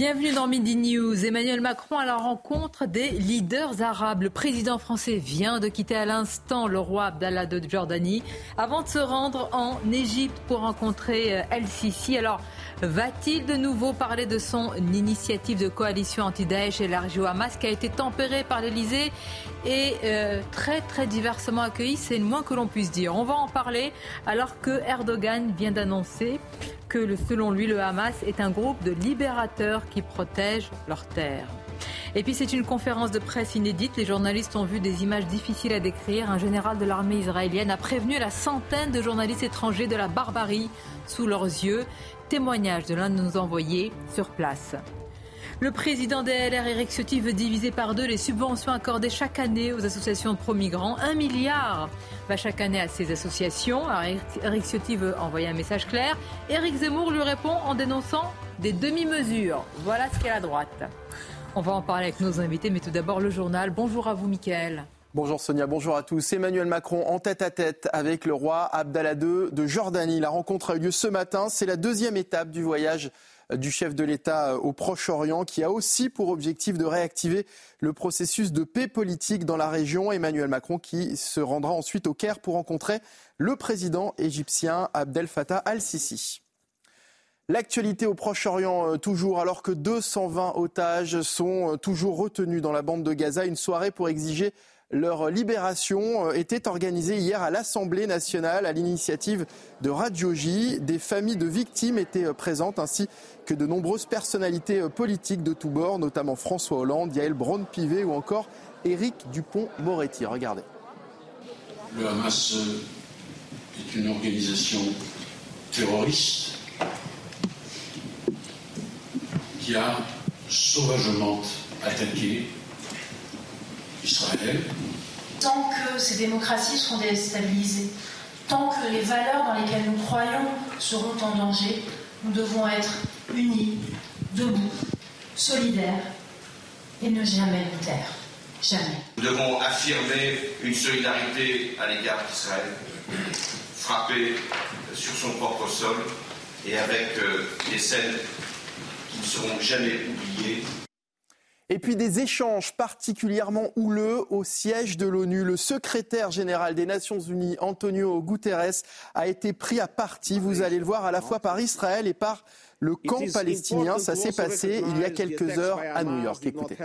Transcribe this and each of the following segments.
Bienvenue dans Midi News. Emmanuel Macron à la rencontre des leaders arabes. Le président français vient de quitter à l'instant le roi Abdallah de Jordanie avant de se rendre en Égypte pour rencontrer euh, El Sisi. Alors, va-t-il de nouveau parler de son initiative de coalition anti-Daesh élargie au Hamas qui a été tempérée par l'Elysée et euh, très très diversement accueillie C'est le moins que l'on puisse dire. On va en parler alors que Erdogan vient d'annoncer que selon lui, le Hamas est un groupe de libérateurs qui protègent leurs terres. Et puis c'est une conférence de presse inédite. Les journalistes ont vu des images difficiles à décrire. Un général de l'armée israélienne a prévenu la centaine de journalistes étrangers de la barbarie sous leurs yeux. Témoignage de l'un de nos envoyés sur place. Le président des LR, Éric Ciotti, veut diviser par deux les subventions accordées chaque année aux associations de pro-migrants. Un milliard va chaque année à ces associations. Alors, Éric Ciotti veut envoyer un message clair. Éric Zemmour lui répond en dénonçant des demi-mesures. Voilà ce qu'est la droite. On va en parler avec nos invités, mais tout d'abord le journal. Bonjour à vous, Mickaël. Bonjour Sonia, bonjour à tous. Emmanuel Macron en tête à tête avec le roi Abdallah II de Jordanie. La rencontre a eu lieu ce matin. C'est la deuxième étape du voyage du chef de l'État euh, au Proche-Orient qui a aussi pour objectif de réactiver le processus de paix politique dans la région. Emmanuel Macron qui se rendra ensuite au Caire pour rencontrer le président égyptien Abdel Fattah al-Sisi. L'actualité au Proche-Orient, euh, toujours, alors que 220 otages sont euh, toujours retenus dans la bande de Gaza. Une soirée pour exiger leur libération euh, était organisée hier à l'Assemblée nationale à l'initiative de Radio J. Des familles de victimes étaient euh, présentes ainsi que de nombreuses personnalités euh, politiques de tous bords, notamment François Hollande, Yael Braun-Pivet ou encore Éric Dupont-Moretti. Regardez. Le Hamas est une organisation terroriste qui a sauvagement attaqué Israël. Tant que ces démocraties seront déstabilisées, tant que les valeurs dans lesquelles nous croyons seront en danger, nous devons être unis, debout, solidaires et ne jamais nous taire. Jamais. Nous devons affirmer une solidarité à l'égard d'Israël, frapper sur son propre sol et avec euh, des scènes qui ne seront jamais oubliées. Et puis des échanges particulièrement houleux au siège de l'ONU. Le secrétaire général des Nations Unies, Antonio Guterres, a été pris à partie, vous allez le voir, à la fois par Israël et par le camp palestinien. Ça s'est passé il y a quelques heures à New York. Écoutez.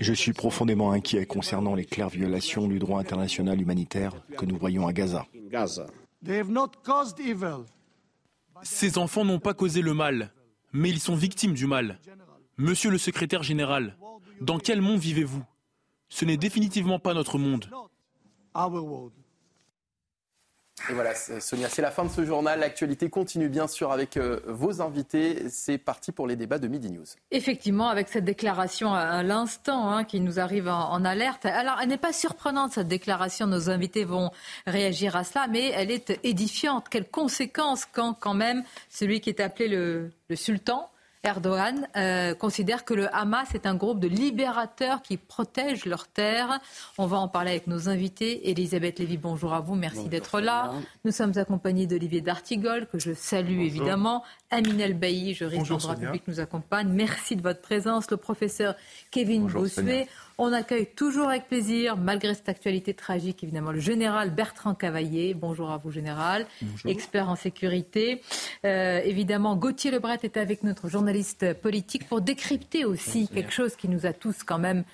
Je suis profondément inquiet concernant les claires violations du droit international humanitaire que nous voyons à Gaza. Ces enfants n'ont pas causé le mal, mais ils sont victimes du mal. Monsieur le secrétaire général, dans quel monde vivez-vous? Ce n'est définitivement pas notre monde. Et voilà, c'est- Sonia, c'est la fin de ce journal. L'actualité continue bien sûr avec euh, vos invités. C'est parti pour les débats de Midi News. Effectivement, avec cette déclaration à, à l'instant hein, qui nous arrive en, en alerte. Alors, elle n'est pas surprenante, cette déclaration. Nos invités vont réagir à cela, mais elle est édifiante. Quelles conséquences quand, quand même, celui qui est appelé le, le sultan Erdogan euh, considère que le Hamas est un groupe de libérateurs qui protègent leurs terres. On va en parler avec nos invités. Elisabeth Lévy, bonjour à vous. Merci d'être là. Nous sommes accompagnés d'Olivier D'Artigol, que je salue évidemment. Aminel Bailly, juriste en Bonjour, droit public, nous accompagne. Merci de votre présence. Le professeur Kevin Bonjour, Bossuet. Sonia. On accueille toujours avec plaisir, malgré cette actualité tragique, évidemment, le général Bertrand Cavaillé. Bonjour à vous, général. Expert en sécurité. Euh, évidemment, Gauthier Lebret est avec notre journaliste politique pour décrypter aussi quelque chose qui nous a tous quand même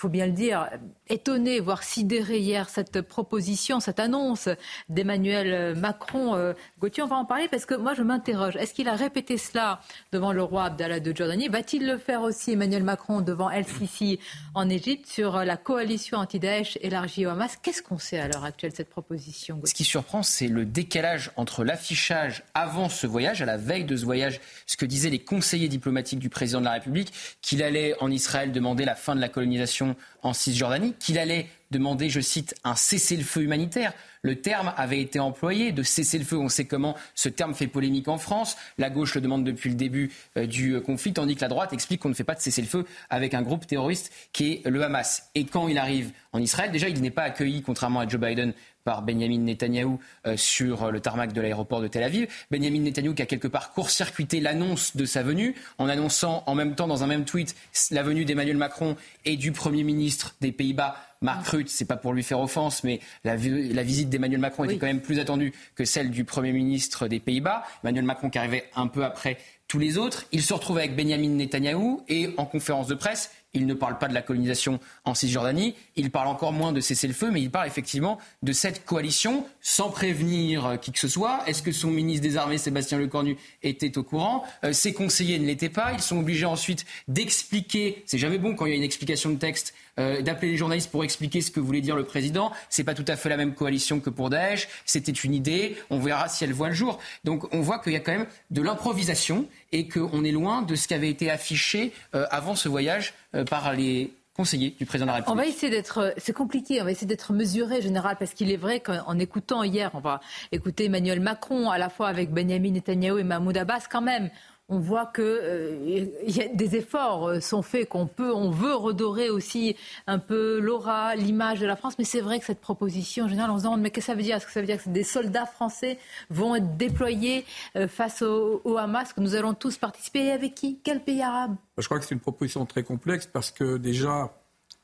faut bien le dire, étonné, voire sidéré hier cette proposition, cette annonce d'Emmanuel Macron. Euh, Gauthier, on va en parler parce que moi je m'interroge. Est-ce qu'il a répété cela devant le roi Abdallah de Jordanie? Va-t-il le faire aussi, Emmanuel Macron, devant El Sisi en Égypte sur la coalition anti-Daesh élargie au Hamas? Qu'est-ce qu'on sait à l'heure actuelle de cette proposition Ce qui surprend, c'est le décalage entre l'affichage avant ce voyage, à la veille de ce voyage, ce que disaient les conseillers diplomatiques du président de la République, qu'il allait en Israël demander la fin de la colonisation en Cisjordanie, qu'il allait demander, je cite, un cessez-le-feu humanitaire. Le terme avait été employé de cessez-le-feu. On sait comment ce terme fait polémique en France. La gauche le demande depuis le début euh, du euh, conflit, tandis que la droite explique qu'on ne fait pas de cessez-le-feu avec un groupe terroriste qui est le Hamas. Et quand il arrive en Israël, déjà, il n'est pas accueilli, contrairement à Joe Biden, par Benjamin Netanyahou euh, sur le tarmac de l'aéroport de Tel Aviv. Benjamin Netanyahou qui a quelque part court-circuité l'annonce de sa venue en annonçant en même temps dans un même tweet la venue d'Emmanuel Macron et du Premier ministre des Pays-Bas Mark Rutte, c'est pas pour lui faire offense, mais la, visite d'Emmanuel Macron était quand même plus attendue que celle du Premier ministre des Pays-Bas. Emmanuel Macron qui arrivait un peu après tous les autres. Il se retrouve avec Benjamin Netanyahou et en conférence de presse, il ne parle pas de la colonisation en Cisjordanie, il parle encore moins de cesser le feu, mais il parle effectivement de cette coalition sans prévenir euh, qui que ce soit. Est-ce que son ministre des Armées, Sébastien Lecornu, était au courant? Euh, Ses conseillers ne l'étaient pas. Ils sont obligés ensuite d'expliquer. C'est jamais bon quand il y a une explication de texte euh, d'appeler les journalistes pour expliquer ce que voulait dire le président. C'est pas tout à fait la même coalition que pour Daesh. C'était une idée. On verra si elle voit le jour. Donc on voit qu'il y a quand même de l'improvisation et qu'on est loin de ce qui avait été affiché avant ce voyage euh, par les conseillers du président de la République. On va essayer d'être, euh, c'est compliqué, on va essayer d'être mesuré, général, parce qu'il est vrai qu'en écoutant hier, on va écouter Emmanuel Macron, à la fois avec Benjamin Netanyahu et Mahmoud Abbas, quand même on voit que euh, des efforts euh, sont faits, qu'on peut, on veut redorer aussi un peu l'aura, l'image de la France. Mais c'est vrai que cette proposition, en général, on se demande mais qu'est-ce que ça veut dire? Est-ce que ça veut dire que des soldats français vont être déployés euh, face au, Hamas, que nous allons tous participer? Avec qui? Quel pays arabe? Je crois que c'est une proposition très complexe parce que déjà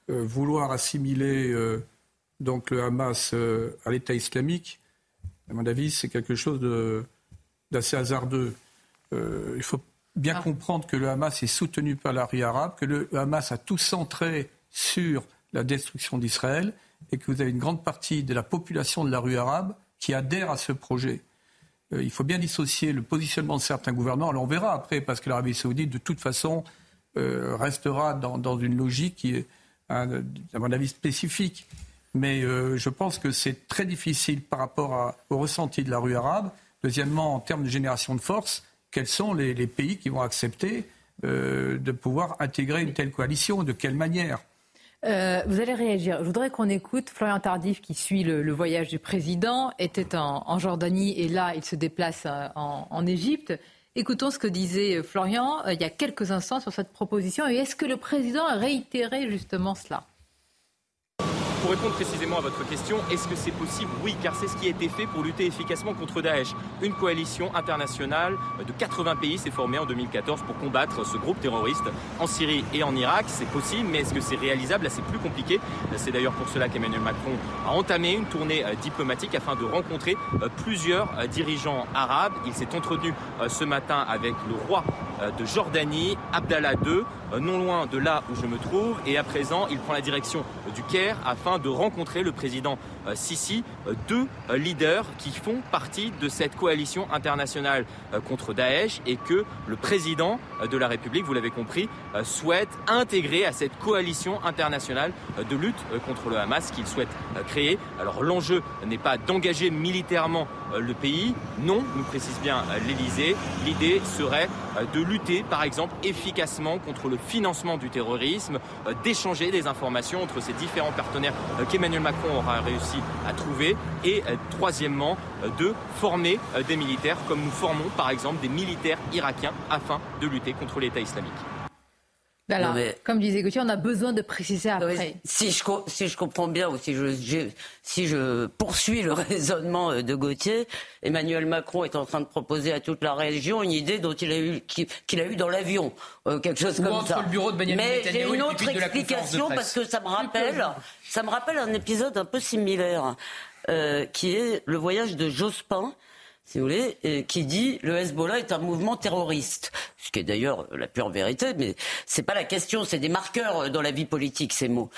vouloir assimiler donc le Hamas à l'État islamique, à mon avis, c'est quelque chose d'assez hasardeux. Euh, il faut bien ah. comprendre que le Hamas est soutenu par la rue arabe, que le Hamas a tout centré sur la destruction d'Israël et que vous avez une grande partie de la population de la rue arabe qui adhère à ce projet. Euh, il faut bien dissocier le positionnement de certains gouvernements. Alors on verra après, parce que l'Arabie saoudite, de toute façon, euh, restera dans, une logique qui est, à mon avis, spécifique. Mais je pense que c'est très difficile par rapport au ressenti de la rue arabe. Deuxièmement, en termes de génération de force, quels sont les, pays qui vont accepter euh, de pouvoir intégrer une telle coalition, de quelle manière? Euh, vous allez réagir. Je voudrais qu'on écoute Florian Tardif, qui suit le, voyage du président, était en, Jordanie et là, il se déplace euh, en, Égypte. Écoutons ce que disait Florian il y a quelques instants sur cette proposition. Et est-ce que le président a réitéré justement cela? Pour répondre précisément à votre question, est-ce que c'est possible? Oui, car c'est ce qui a été fait pour lutter efficacement contre Daesh. Une coalition internationale de 80 pays s'est formée en 2014 pour combattre ce groupe terroriste en Syrie et en Irak. C'est possible, mais est-ce que c'est réalisable? Là, c'est plus compliqué. C'est d'ailleurs pour cela qu'Emmanuel Macron a entamé une tournée euh, diplomatique afin de rencontrer euh, plusieurs euh, dirigeants arabes. Il s'est entretenu ce matin avec le roi de Jordanie, Abdallah II, non loin de là où je me trouve. Et à présent, il prend la direction du Caire afin de rencontrer le président euh, Sisi, euh, deux euh, leaders qui font partie de cette coalition internationale contre Daesh et que le président de la République, vous l'avez compris, souhaite intégrer à cette coalition internationale de lutte contre le Hamas qu'il souhaite créer. Alors l'enjeu n'est pas d'engager militairement le pays, non, nous précise bien l'Elysée, l'idée serait de lutter par exemple efficacement contre le financement du terrorisme, d'échanger des informations entre ces différents partenaires qu'Emmanuel Macron aura réussi à trouver et euh, troisièmement euh, de former euh, des militaires comme nous formons par exemple des militaires irakiens afin de lutter contre l'État islamique. Alors, comme disait Gauthier, on a besoin de préciser après. si, je, si je comprends bien ou si je, si je poursuis le raisonnement de Gauthier, Emmanuel Macron est en train de proposer à toute la région une idée dont il a eu, qu'il a eu dans l'avion, quelque chose comme ça. Le bureau de Mais j'ai une autre explication parce que ça me rappelle, ça me rappelle un épisode un peu similaire, euh, qui est le voyage de Jospin si vous voulez, qui dit le Hezbollah est un mouvement terroriste, ce qui est d'ailleurs la pure vérité, mais c'est pas la question, c'est des marqueurs dans la vie politique ces mots.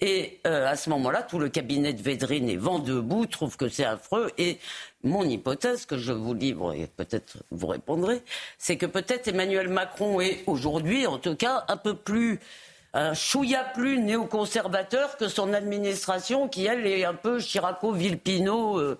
Et euh, à ce moment-là, tout le cabinet de Védrine est vent debout, trouve que c'est affreux, et mon hypothèse que je vous livre et peut-être vous répondrez, c'est que peut-être Emmanuel Macron est aujourd'hui, en tout cas, un peu plus un chouïa plus néoconservateur que son administration, qui elle est un peu Chiraco-Vilpino. Euh,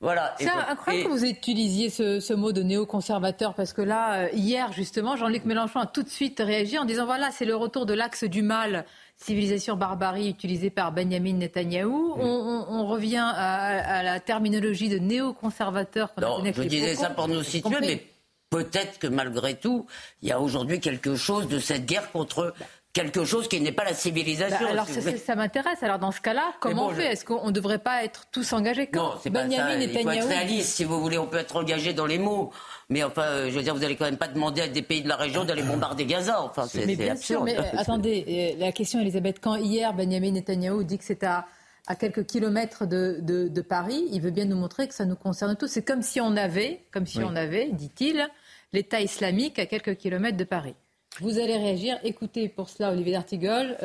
voilà. C'est incroyable que vous utilisiez ce, mot de néoconservateur parce que là, euh, hier justement, Jean-Luc Mélenchon a tout de suite réagi en disant voilà, c'est le retour de l'axe du mal civilisation barbarie utilisée par Benjamin Netanyahou. On, revient à, la terminologie de néoconservateur. Non, je disais ça pour nous situer, mais peut-être que malgré tout, il y a aujourd'hui quelque chose de cette guerre contre quelque chose qui n'est pas la civilisation. Bah, alors ça, m'intéresse. Alors dans ce cas-là, comment on fait? Est-ce qu'on ne devrait pas être tous engagés Non, c'est pas ça. Il faut être réaliste, si vous voulez. On peut être engagé dans les mots. Mais enfin, je veux dire, vous n'allez quand même pas demander à des pays de la région d'aller bombarder Gaza. Enfin, c'est Mais bien sûr, mais euh, attendez, euh, la question, Elisabeth, quand hier Benjamin Netanyahu dit que c'est à, à quelques kilomètres de, de, Paris, il veut bien nous montrer que ça nous concerne tous. C'est comme si on avait, comme si on avait, dit-il, l'État islamique à quelques kilomètres de Paris. Vous allez réagir. Écoutez pour cela Olivier D'Artigol,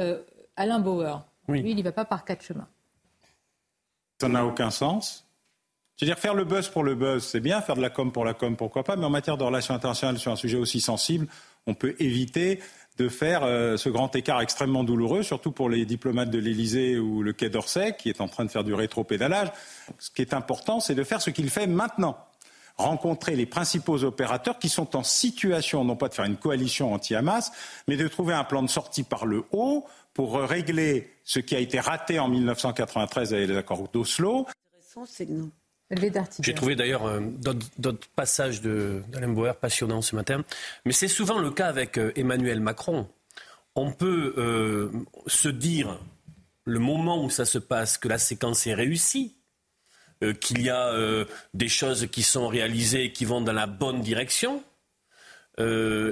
Alain Bauer. Lui, il n'y va pas par quatre chemins. Ça n'a aucun sens. C'est-à-dire faire le buzz pour le buzz, c'est bien, faire de la com pour la com, pourquoi pas, mais en matière de relations internationales sur un sujet aussi sensible, on peut éviter de faire euh, ce grand écart extrêmement douloureux, surtout pour les diplomates de l'Élysée ou le Quai d'Orsay, qui est en train de faire du rétro-pédalage. Ce qui est important, c'est de faire ce qu'il fait maintenant. Rencontrer les principaux opérateurs qui sont en situation, non pas de faire une coalition anti-Hamas, mais de trouver un plan de sortie par le haut pour régler ce qui a été raté en 1993 avec les accords d'Oslo. J'ai trouvé d'ailleurs euh, d'autres passages d'Alain Bauer passionnants ce matin. Mais c'est souvent le cas avec euh, Emmanuel Macron. On peut euh, se dire, le moment où ça se passe, que la séquence est réussie, qu'il y a des choses qui sont réalisées et qui vont dans la bonne direction. et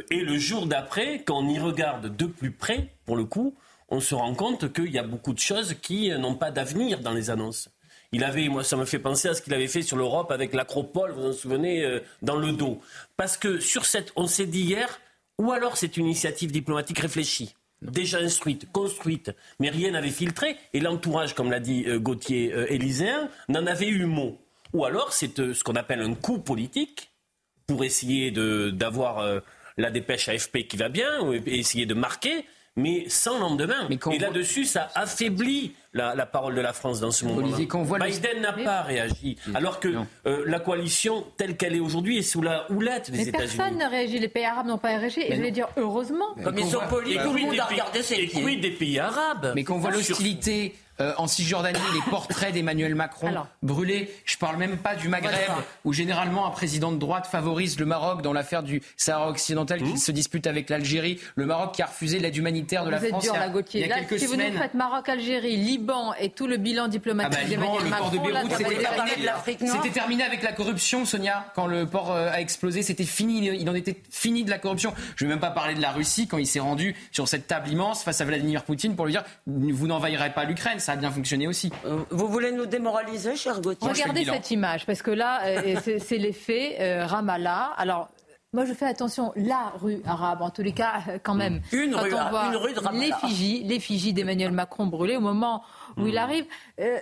le jour d'après, quand on y regarde de plus près, pour le coup, on se rend compte qu'il y a beaucoup de choses qui n'ont pas d'avenir dans les annonces. Il avait, moi, ça me fait penser à ce qu'il avait fait sur l'Europe avec l'acropole, vous vous en souvenez, euh, dans le dos. Parce que sur cette, on s'est dit hier, ou alors c'est une initiative diplomatique réfléchie, déjà instruite, construite, mais rien n'avait filtré, et l'entourage, comme l'a dit euh, Gauthier euh, élyséen, n'en avait eu mot. Ou alors c'est ce qu'on appelle un coup politique pour essayer d'avoir la dépêche AFP qui va bien, et essayer de marquer, mais sans lendemain. et là-dessus, ça affaiblit la, parole de la France dans ce moment-là. Biden n'a pas réagi, alors que euh, la coalition telle qu'elle est aujourd'hui est sous la houlette des États-Unis. Personne n'a réagi, les pays arabes n'ont pas réagi, et je vais dire heureusement. Comme ils sont polis, tout le monde a regardé pieds. des pays arabes? Mais qu'on voit l'hostilité euh, en Cisjordanie, les portraits d'Emmanuel Macron brûlés. Je parle même pas du Maghreb, où généralement un président de droite favorise le Maroc dans l'affaire du Sahara occidental qui mmh. se dispute avec l'Algérie. Le Maroc qui a refusé l'aide humanitaire de la France dur, il y a, quelques si semaines. vous nous faites Maroc, Algérie, Liban et tout le bilan diplomatique ah bah, Liban, le port de Beyrouth, c'était terminé, avec la corruption, Sonia. Quand le port euh, a explosé, c'était fini. Il en était fini de la corruption. Je ne vais même pas parler de la Russie quand il s'est rendu sur cette table immense face à Vladimir Poutine pour lui dire vous n'envahirez pas l'Ukraine. Ça a bien fonctionné aussi. Euh, vous voulez nous démoraliser, cher Gauthier Regardez cette image, parce que là, euh, c'est l'effet euh, Ramallah. Alors, moi, je fais attention, la rue arabe, en tous les cas, quand même. Une, rue, une rue, de L'effigie, l'effigie d'Emmanuel Macron brûlée au moment où il hmm. arrive.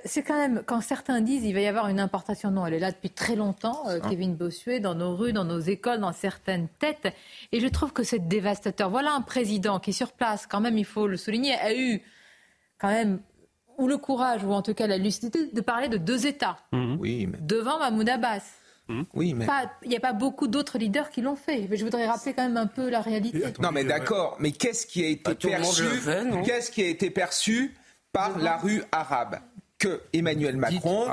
c'est quand même, quand certains disent il va y avoir une importation, non, elle est là depuis très longtemps. Kevin Bossuet, dans nos rues, dans nos écoles, dans certaines têtes. Et je trouve que c'est dévastateur. Voilà un président qui, sur place, quand même, il faut le souligner, a eu quand même ou le courage, ou en tout cas la lucidité, de parler de deux États mhm. oui, devant Mahmoud Abbas. Mhm. Oui, mais... Il n'y a pas beaucoup d'autres leaders qui l'ont fait. Mais je voudrais rappeler quand même un peu la réalité. Non, mais d'accord. Mais qu'est-ce qui a été perçu Qu'est-ce qui a été perçu par la rue arabe Que Emmanuel Macron,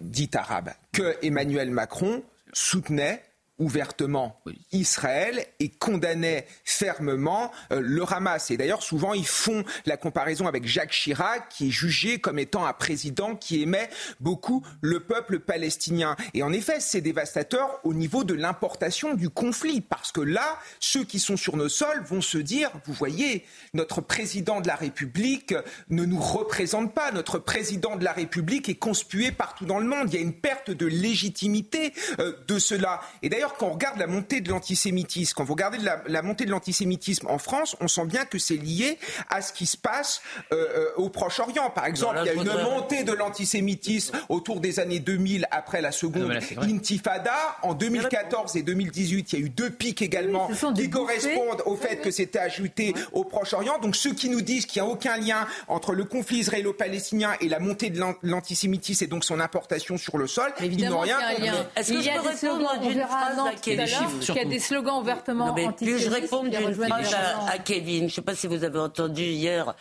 dit arabe, que Emmanuel Macron soutenait ouvertement Israël et condamnait fermement euh, le Hamas. Et d'ailleurs, souvent, ils font la comparaison avec Jacques Chirac, qui est jugé comme étant un président qui aimait beaucoup le peuple palestinien. Et en effet, c'est dévastateur au niveau de l'importation du conflit, parce que là, ceux qui sont sur nos sols vont se dire, vous voyez, notre président de la République ne nous représente pas, notre président de la République est conspué partout dans le monde. Il y a une perte de légitimité euh, de cela. Et d'ailleurs, d'ailleurs, quand on regarde la montée de l'antisémitisme, quand vous regardez la, montée de l'antisémitisme en France, on sent bien que c'est lié à ce qui se passe euh, euh, au Proche-Orient. Par exemple, il y a une montée de l'antisémitisme autour des années 2000 après la seconde intifada. En 2014 et 2018, il y a eu deux pics également qui correspondent au fait que c'était ajouté au Proche-Orient. Donc ceux qui nous disent qu'il n'y a aucun lien entre le conflit israélo-palestinien et la montée de l'antisémitisme et donc son importation sur le sol, ils n'ont rien compris. Est-ce que je peux répondre d'une phrase Il y a des slogans ouvertement antisémites. Je réponds d'une phrase à Kevin. Je ne sais pas si vous avez entendu hier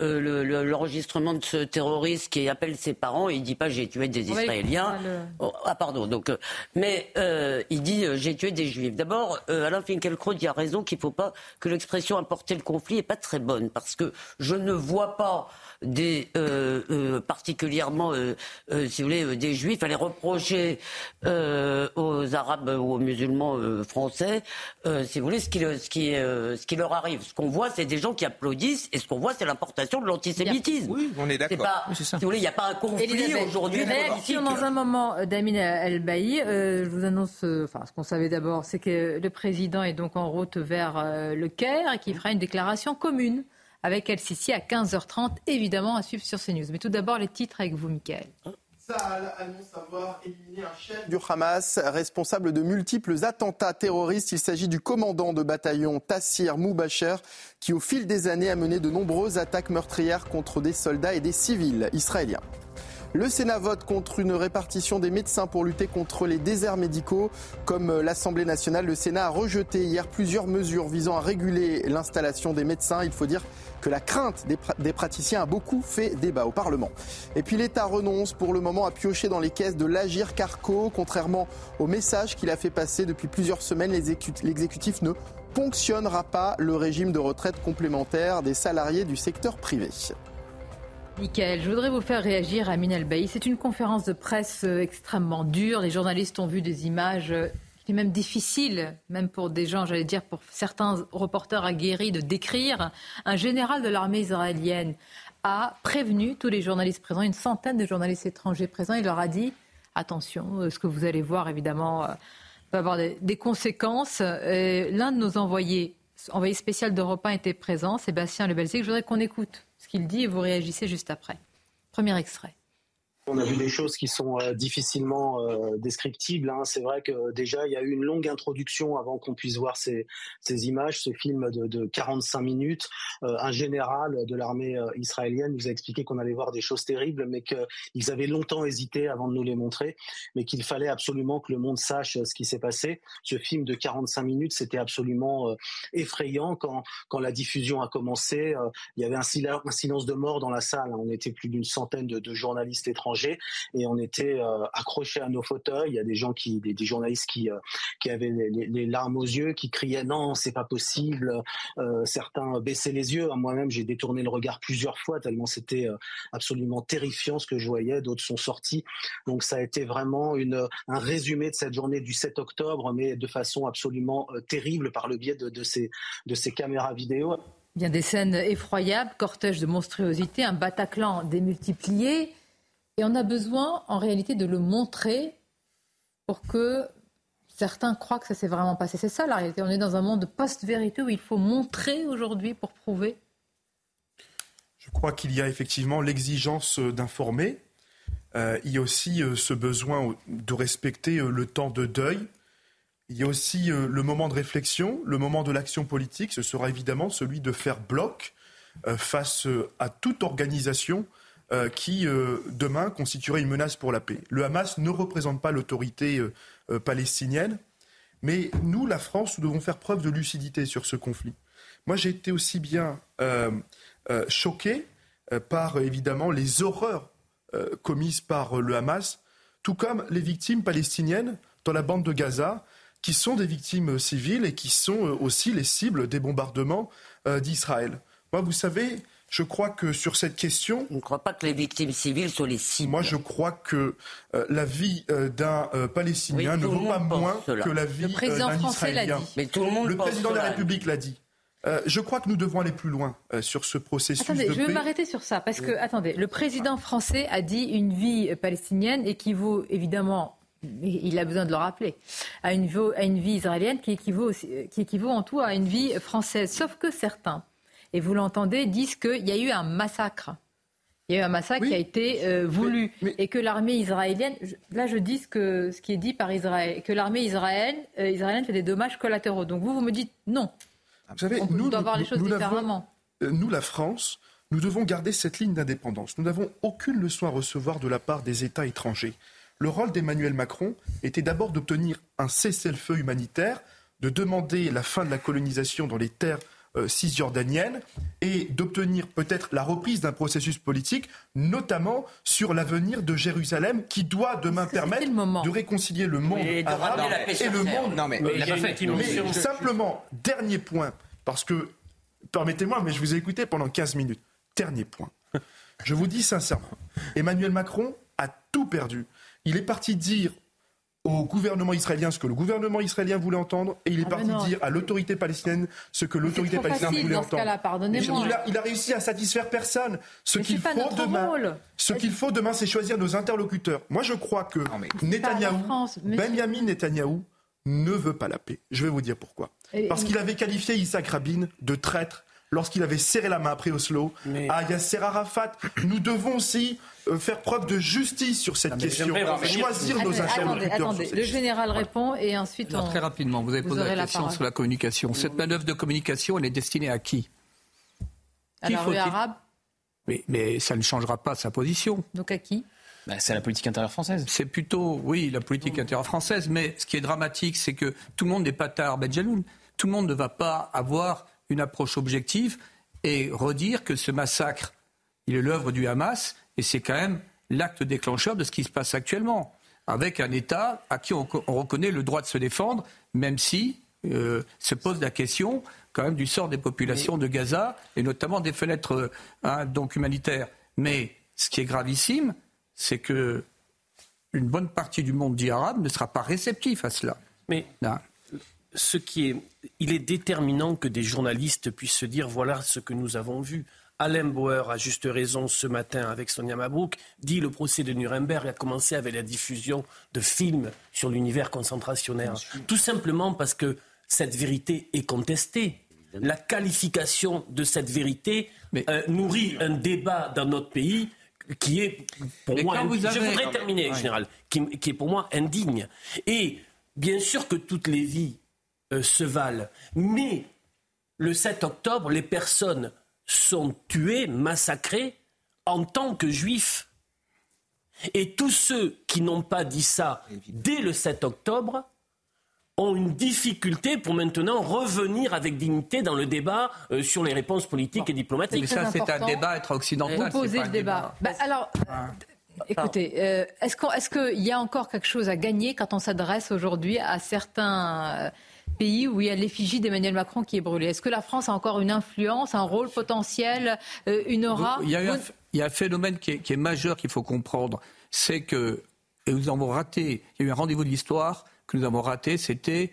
euh, l'enregistrement de ce terroriste qui appelle ses parents et il dit pas j'ai tué des Israéliens. Oh, ah pardon. Donc, euh, mais euh, il dit j'ai tué des Juifs. D'abord, Alain Finkielkraut a raison qu'il ne faut pas que l'expression importer le conflit est pas très bonne parce que je ne vois pas des euh, euh, particulièrement, euh, si vous voulez, des juifs, à les reprocher aux arabes ou aux musulmans français, si vous voulez, ce qui, ce qui, ce qui leur arrive. Ce qu'on voit, c'est des gens qui applaudissent, et ce qu'on voit, c'est l'importation de l'antisémitisme. Oui, on est d'accord. Si vous voulez, il n'y a pas un conflit aujourd'hui. Dans un moment d'Amin El-Bailly. je vous annonce, enfin, ce qu'on savait d'abord, c'est que le président est donc en route vers le Caire et qu'il fera une déclaration commune avec El-Sisi à 15h30, évidemment à suivre sur CNews. Mais tout d'abord, les titres avec vous, Michael. Saal annonce avoir éliminé un chef du Hamas responsable de multiples attentats terroristes. Il s'agit du commandant de bataillon Tassir Moubacher qui au fil des années a mené de nombreuses attaques meurtrières contre des soldats et des civils israéliens. Le Sénat vote contre une répartition des médecins pour lutter contre les déserts médicaux. Comme l'Assemblée nationale, le Sénat a rejeté hier plusieurs mesures visant à réguler l'installation des médecins. Il faut dire que la crainte des, praticiens a beaucoup fait débat au Parlement. Et puis l'État renonce pour le moment à piocher dans les caisses de l'Agir Carco, contrairement au message qu'il a fait passer depuis plusieurs semaines. L'exécutif ne ponctionnera pas le régime de retraite complémentaire des salariés du secteur privé. Michael, je voudrais vous faire réagir à Bailly. C'est une conférence de presse euh, extrêmement dure. Les journalistes ont vu des images euh, même difficile, même pour des gens, j'allais dire, pour certains reporters aguerris, de décrire. Un général de l'armée israélienne a prévenu tous les journalistes présents, une centaine de journalistes étrangers présents. Il leur a dit attention, euh, ce que vous allez voir, évidemment, peut avoir des, conséquences. L'un de nos envoyés, envoyé spécial d'Europe 1, était présent, Sébastien Lebelzig. Je voudrais qu'on écoute qu'il dit et vous réagissez juste après. Premier extrait. On a vu des choses qui sont euh, difficilement euh, descriptibles. Hein. C'est vrai que déjà, il y a eu une longue introduction avant qu'on puisse voir ces, ces images, ce film de, de 45 minutes. Euh, un général de l'armée israélienne nous a expliqué qu'on allait voir des choses terribles, mais qu'ils avaient longtemps hésité avant de nous les montrer, mais qu'il fallait absolument que le monde sache ce qui s'est passé. Ce film de 45 minutes, c'était absolument effrayant quand, quand la diffusion a commencé. il y avait un, silence de mort dans la salle. On était plus d'une centaine de, de journalistes étrangers et on était euh, accrochés à nos fauteuils. Il y a des gens qui, des, journalistes qui, euh, qui avaient les, larmes aux yeux, qui criaient non, c'est pas possible. Euh, certains baissaient les yeux. Moi-même, j'ai détourné le regard plusieurs fois tellement c'était absolument terrifiant ce que je voyais. D'autres sont sortis. Donc ça a été vraiment un résumé de cette journée du 7 octobre, mais de façon absolument terrible par le biais de, de, ces, de ces caméras vidéo. Bien des scènes effroyables, cortège de monstruosité, un Bataclan démultiplié. Et on a besoin, en réalité, de le montrer pour que certains croient que ça s'est vraiment passé. C'est ça la réalité. On est dans un monde de post-vérité où il faut montrer aujourd'hui pour prouver. Je crois qu'il y a effectivement l'exigence d'informer. Euh, il y a aussi euh, ce besoin de respecter euh, le temps de deuil. Il y a aussi le moment de réflexion, le moment de l'action politique. Ce sera évidemment celui de faire bloc face à toute organisation euh, qui, euh, demain, constituerait une menace pour la paix. Le Hamas ne représente pas l'autorité euh, palestinienne, mais nous, la France, nous devons faire preuve de lucidité sur ce conflit. Moi, j'ai été aussi bien choqué par, évidemment, les horreurs commises par le Hamas, tout comme les victimes palestiniennes dans la bande de Gaza, qui sont des victimes civiles et qui sont aussi les cibles des bombardements d'Israël. Moi, vous savez, je crois que sur cette question... Je ne crois pas que les victimes civiles soient les cibles. Moi, je crois que euh, la vie euh, d'un euh, Palestinien ne vaut pas moins que la vie d'un Israélien. Mais tout le monde le président de la République l'a dit. je crois que nous devons aller plus loin sur ce processus. Attendez, je vais m'arrêter sur ça parce que, attendez, le président français a dit une vie palestinienne équivaut évidemment il a besoin de le rappeler, à une, à une vie israélienne qui équivaut, qui équivaut en tout à une vie française. Sauf que certains, et vous l'entendez, disent qu'il y a eu un massacre. Il y a eu un massacre qui a été euh, voulu et que l'armée israélienne, là je dis ce, que, ce qui est dit par Israël, que l'armée israélienne, euh, israélienne fait des dommages collatéraux. Donc vous, vous me dites non. Vous savez, On nous, doit voir les choses nous, différemment. Euh, nous, la France, nous devons garder cette ligne d'indépendance. Nous n'avons aucune leçon à recevoir de la part des États étrangers. Le rôle d'Emmanuel Macron était d'abord d'obtenir un cessez-le-feu humanitaire, de demander la fin de la colonisation dans les terres euh, cisjordaniennes et d'obtenir peut-être la reprise d'un processus politique, notamment sur l'avenir de Jérusalem, qui doit demain permettre de réconcilier le monde arabe ramener la paix et le monde. Non, mais- Mais il a pas fait. Mais Je- simplement, dernier point, parce que, permettez-moi, mais je vous ai écouté pendant 15 minutes. Dernier point. Je vous dis sincèrement, Emmanuel Macron a tout perdu. Il est parti dire au gouvernement israélien ce que le gouvernement israélien voulait entendre et il est Ah parti non. dire à l'autorité palestinienne ce que l'autorité palestinienne voulait entendre. Il a, il a réussi à satisfaire personne. Ce qu'il faut demain, rôle. ce qu'il faut demain, c'est choisir nos interlocuteurs. Moi, je crois que Netanyahou, France. Benjamin Netanyahou, ne veut pas la paix. Je vais vous dire pourquoi. Parce qu'il avait qualifié Isaac Rabin de traître lorsqu'il avait serré la main après Oslo à Yasser Arafat. Nous devons aussi euh, faire preuve de justice sur cette question, j'aimerais revenir- choisir nos interlocuteurs. le général répond et ensuite Alors, on... très rapidement, vous avez posé la question sur la communication. Cette manœuvre de communication, elle est destinée à qui? À Qui la rue arabe, mais, mais ça ne changera pas sa position. donc à qui? Bah, c'est la politique intérieure française. C'est plutôt, oui, la politique intérieure française, mais ce qui est dramatique, c'est que tout le monde n'est pas Tahar Benjelloun. Tout le monde ne va pas avoir une approche objective et redire que ce massacre, il est l'œuvre du Hamas et c'est quand même l'acte déclencheur de ce qui se passe actuellement, avec un État à qui on, on reconnaît le droit de se défendre, même si euh, se pose la question quand même du sort des populations de Gaza et notamment des fenêtres euh, hein, donc humanitaires. Mais ce qui est gravissime, c'est que une bonne partie du monde dit arabe ne sera pas réceptif à cela. Mais Non. Ce qui est, il est déterminant que des journalistes puissent se dire voilà ce que nous avons vu. Alain Bauer, à juste raison, ce matin avec Sonia Mabrouk, dit le procès de Nuremberg a commencé avec la diffusion de films sur l'univers concentrationnaire. Tout simplement parce que cette vérité est contestée. La qualification de cette vérité euh, nourrit un débat dans notre pays qui est pour Mais moi, quand indi- vous avez- je voudrais terminer, Ouais. général, qui, qui est pour moi indigne. Et bien sûr que toutes les vies euh, se valent, mais le 7 octobre, les personnes sont tuées, massacrées en tant que juifs. Et tous ceux qui n'ont pas dit ça dès le 7 octobre ont une difficulté pour maintenant revenir avec dignité dans le débat euh, sur les réponses politiques et diplomatiques. Mais ça, c'est un débat extra-occidental. Vous c'est posez pas le un débat. Bah, alors, écoutez, euh, est-ce qu'il y a encore quelque chose à gagner quand on s'adresse aujourd'hui à certains euh, pays où il y a l'effigie d'Emmanuel Macron qui est brûlée Est-ce que la France a encore une influence, un rôle potentiel, euh, une aura Il y a, un, Vous- il y a un phénomène qui est, qui est majeur qu'il faut comprendre. C'est que, et nous avons raté, il y a eu un rendez-vous de l'histoire que nous avons raté, c'était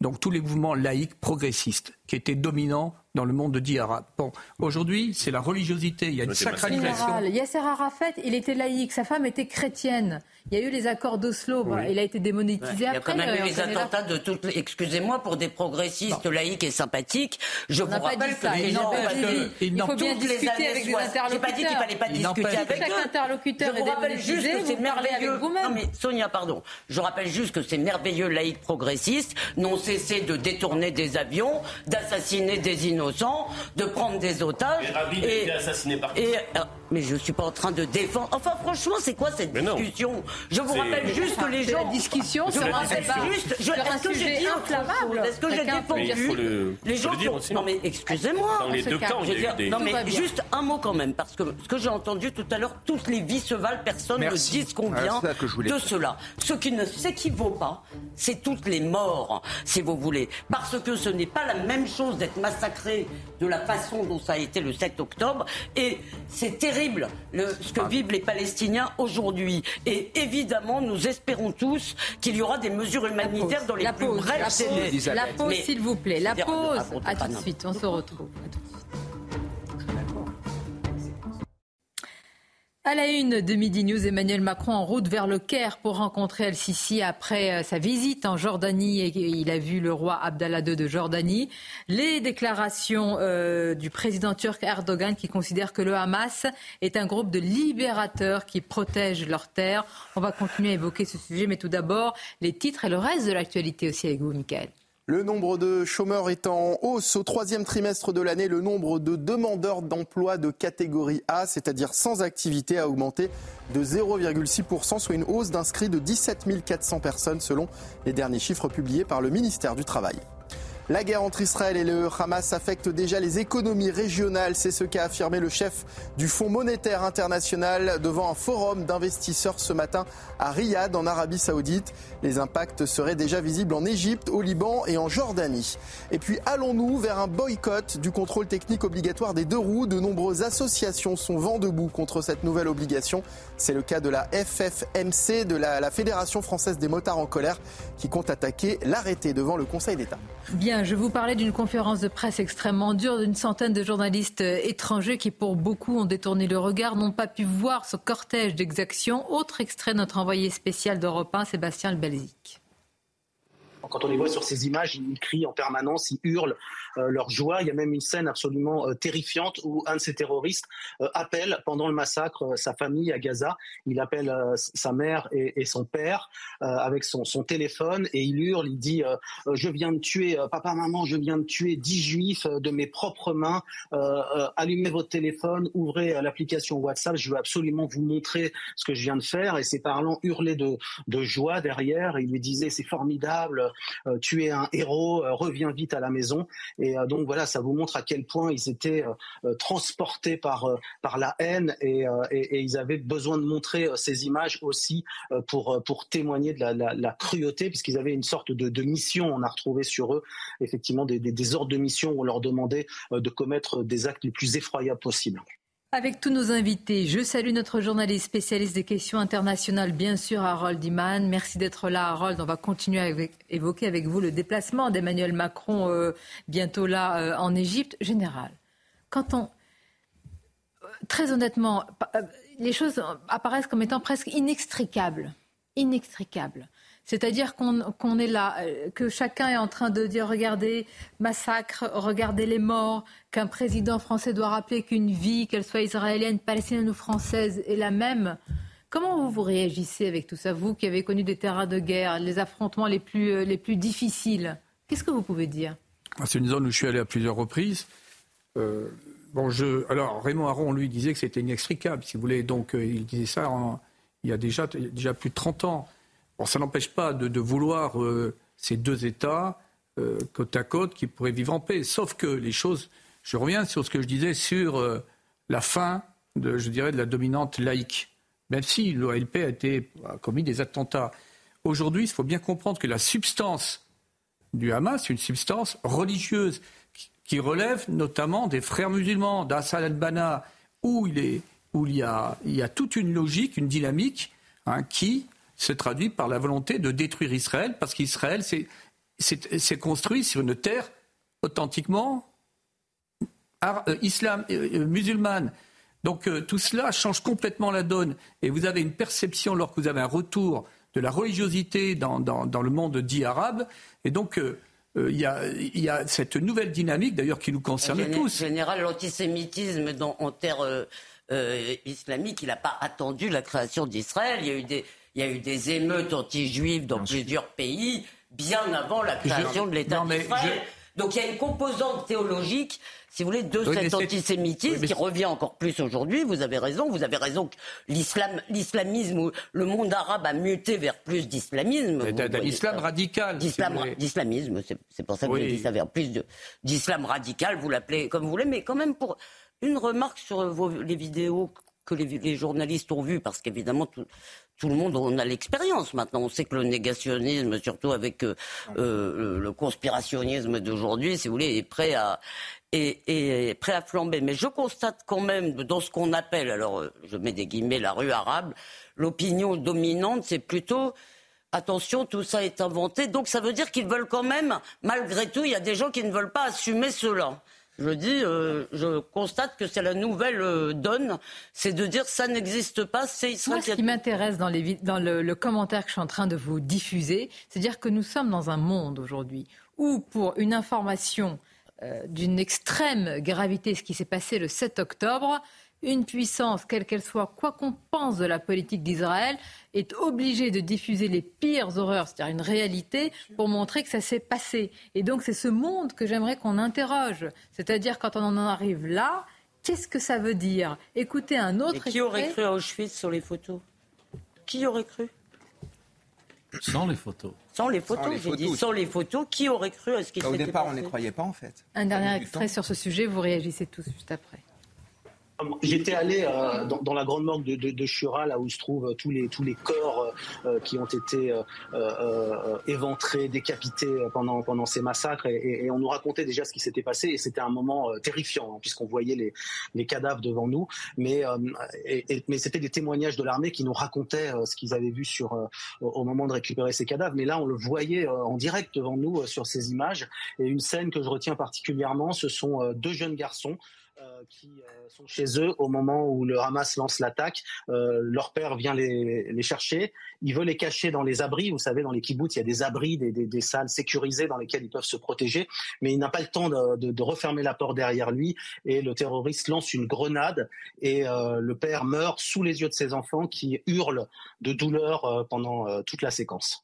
donc tous les mouvements laïques progressistes qui étaient dominants dans le monde dit arabe. Bon, aujourd'hui, c'est la religiosité, il y a une sacralisation. Général, Yasser Arafat, il était laïque, sa femme était chrétienne. Il y a eu les accords d'Oslo, bon, il a été démonétisé Il y a après. quand même euh, eu les attentats de toutes les... Excusez-moi, pour des progressistes laïques et sympathiques, je On vous n'a pas rappelle dit ça, que il les gens... pas parce dit. que Il faut bien toutes les discuter années avec des J'ai pas dit qu'il interlocuteurs. fallait pas Il discuter avec Chaque eux. interlocuteur Je est vous rappelle juste démonétisé, que c'est vous parlez avec merveilleux. vous-même. Non mais Sonia, pardon. Je rappelle juste que ces merveilleux laïcs progressistes n'ont cessé de détourner des avions, d'assassiner des innocents, de prendre des otages. Et a été assassiné par et, euh, mais je suis pas en train de défendre. Enfin, franchement, c'est quoi cette Mais non. discussion? Je vous rappelle juste que les C'est la gens. discussion Je sur vous un juste. Est-ce que j'ai dit inflammable. Est-ce que j'ai défendu le- les gens le dire qui ont- aussi. Non mais excusez-moi. Dans les deux il y a eu des... non mais juste un mot quand même, parce que ce que j'ai entendu tout à l'heure, toutes les vies se valent, personne Merci. ne dit ce qu'on Ah, de cela. Ce qui ne s'équivaut pas, c'est toutes les morts, si vous voulez. Parce que ce n'est pas la même chose d'être massacré de la façon dont ça a été le 7 octobre. Et c'est terrible le- ce Ah. que vivent les Palestiniens aujourd'hui. Et évidemment, nous espérons tous qu'il y aura des mesures humanitaires dans les la plus pause, brefs la délais. pause, la pause, s'il vous plaît. La pause. À tout de suite. On se retrouve. À tout À la une de Midi News, Emmanuel Macron en route vers le Caire pour rencontrer El-Sisi après euh, sa visite en Jordanie et il a vu le roi Abdallah II de Jordanie. Les déclarations euh, du président turc Erdogan qui considère que le Hamas est un groupe de libérateurs qui protègent leurs terres. On va continuer à évoquer ce sujet, mais tout d'abord les titres et le reste de l'actualité aussi avec vous, Michael. Le nombre de chômeurs est en hausse. Au troisième trimestre de l'année, le nombre de demandeurs d'emploi de catégorie A, c'est-à-dire sans activité, a augmenté de 0,6%, soit une hausse d'inscrits de 17 400 personnes selon les derniers chiffres publiés par le ministère du Travail. La guerre entre Israël et le Hamas affecte déjà les économies régionales. C'est ce qu'a affirmé le chef du Fonds monétaire international devant un forum d'investisseurs ce matin à Riyad, en Arabie saoudite. Les impacts seraient déjà visibles en Égypte, au Liban et en Jordanie. Et puis allons-nous vers un boycott du contrôle technique obligatoire des deux roues? De nombreuses associations sont vent debout contre cette nouvelle obligation. C'est le cas de la FFMC, de la, Fédération française des motards en colère, qui compte attaquer l'arrêté devant le Conseil d'État. Bien, je vous parlais d'une conférence de presse extrêmement dure d'une centaine de journalistes euh, étrangers qui, pour beaucoup, ont détourné le regard, n'ont pas pu voir ce cortège d'exactions. Autre extrait notre envoyé spécial d'Europe 1, Sébastien Le Belzic. Quand on les voit sur ces images, ils crient en permanence, ils hurlent leur joie. Il y a même une scène absolument euh, terrifiante où un de ces terroristes euh, appelle pendant le massacre sa famille à Gaza. Il appelle sa mère et, son père avec son, téléphone et il hurle, il dit Je viens de tuer, papa, maman, je viens de tuer dix juifs de mes propres mains. allumez votre téléphone, ouvrez l'application WhatsApp, je veux absolument vous montrer ce que je viens de faire. Et ses parents hurlaient de, joie derrière. Il lui disait C'est formidable, euh, tu es un héros, euh, reviens vite à la maison. Euh, donc voilà, ça vous montre à quel point ils étaient transportés par par la haine et, et, ils avaient besoin de montrer ces images aussi pour pour témoigner de la, la, cruauté, puisqu'ils avaient une sorte de, de, mission. On a retrouvé sur eux effectivement des, des, des ordres de mission où on leur demandait de commettre des actes les plus effroyables possibles. Avec tous nos invités, je salue notre journaliste spécialiste des questions internationales, bien sûr, Harold Iman. Merci d'être là, Harold. On va continuer à évoquer avec vous le déplacement d'Emmanuel Macron euh, bientôt là euh, en Égypte. Général, quand on. Euh, très honnêtement, les choses apparaissent comme étant presque inextricables. Inextricables. C'est-à-dire qu'on est là, euh, que chacun est en train de dire regardez, massacre, regardez les morts, qu'un président français doit rappeler qu'une vie, qu'elle soit israélienne, palestinienne ou française, est la même. Comment vous, vous réagissez avec tout ça, vous qui avez connu des terrains de guerre, les affrontements les plus, euh, difficiles? Qu'est-ce que vous pouvez dire? Ah, C'est une zone où je suis allé à plusieurs reprises. Euh, bon, je, alors, Raymond Aron, lui, disait que c'était inextricable, si vous voulez. Donc, il disait ça il y a déjà, déjà plus de 30 ans. Bon, ça n'empêche pas de, vouloir euh, ces deux États euh, côte à côte qui pourraient vivre en paix. Sauf que les choses, je reviens sur ce que je disais sur euh, la fin, de, je dirais, de la dominante laïque. Même si l'OLP a, commis des attentats. Aujourd'hui, il faut bien comprendre que la substance du Hamas, une substance religieuse qui relève notamment des frères musulmans, d'Assad al-Banna, où, il y a toute une logique, une dynamique hein, qui se traduit par la volonté de détruire Israël, parce qu'Israël s'est construit sur une terre authentiquement euh, islam, euh, euh, musulmane. Donc tout cela change complètement la donne. Et vous avez une perception, lorsque vous avez un retour de la religiosité dans, le monde dit arabe, et donc il y, a, cette nouvelle dynamique, d'ailleurs, qui nous concerne tous. En général, l'antisémitisme en terre islamique, il n'a pas attendu la création d'Israël. Il y a eu des, il y a eu des émeutes anti-juives dans plusieurs pays bien avant la création de l'État d'Israël. Donc il y a une composante théologique, si vous voulez, de cet antisémitisme qui revient encore plus aujourd'hui. Vous avez raison, vous avez raison que l'islam, l'islamisme, le monde arabe a muté vers plus d'islamisme. D'islam radical. D'islamisme, c'est pour ça que je dis ça, vers plus d'islam radical, vous l'appelez comme vous voulez, mais quand même pour une remarque sur les vidéos que les, journalistes ont vues, parce qu'évidemment, tout, tout le monde on a l'expérience maintenant. On sait que le négationnisme, surtout avec euh, euh, le conspirationnisme d'aujourd'hui, si vous voulez, est prêt à est, prêt à flamber. Mais je constate quand même dans ce qu'on appelle, alors euh, je mets des guillemets, la rue arabe, l'opinion dominante, c'est plutôt attention, tout ça est inventé. Donc ça veut dire qu'ils veulent quand même, malgré tout, il y a des gens qui ne veulent pas assumer cela. Je dis, euh, je constate que c'est la nouvelle euh, donne, c'est de dire ça n'existe pas, c'est Israël. Moi, ce qui m'intéresse dans, dans le, le, commentaire que je suis en train de vous diffuser, c'est dire que nous sommes dans un monde aujourd'hui où, pour une information euh, d'une extrême gravité, ce qui s'est passé le 7 octobre, une puissance, quelle qu'elle soit, quoi qu'on pense de la politique d'Israël, est obligée de diffuser les pires horreurs, c'est-à-dire une réalité, pour montrer que ça s'est passé. Et donc c'est ce monde que j'aimerais qu'on interroge. C'est-à-dire quand on en arrive là, qu'est-ce que ça veut dire? Écoutez un autre. Et qui aurait cru à Auschwitz sur les photos? Qui aurait cru? Sans les photos. Sans les photos, j'ai dit sans les photos. Qui aurait cru à ce qui s'était passé Au départ, on ne croyait pas en fait. Un dernier extrait sur ce sujet, vous réagissez tous juste après. J'étais allé euh, dans, dans, la grande morgue de, de, de, Chura, là où se trouvent tous les tous les corps euh, qui ont été euh, euh éventrés, décapités pendant pendant ces massacres, et, et, on nous racontait déjà ce qui s'était passé, et c'était un moment terrifiant hein, puisqu'on voyait les les cadavres devant nous, mais et, mais c'était des témoignages de l'armée qui nous racontaient ce qu'ils avaient vu sur au moment de récupérer ces cadavres, mais là on le voyait en direct devant nous sur ces images, et une scène que je retiens particulièrement, ce sont deux jeunes garçons euh, qui euh, sont chez eux au moment où le Hamas lance l'attaque. Euh, leur père vient les, les, chercher. Il veut les cacher dans les abris. Vous savez, dans les kibbutz, il y a des abris, des, des, des salles sécurisées dans lesquelles ils peuvent se protéger. Mais il n'a pas le temps de, de, de, refermer la porte derrière lui. Et le terroriste lance une grenade. Et euh, le père meurt sous les yeux de ses enfants qui hurlent de douleur pendant toute la séquence.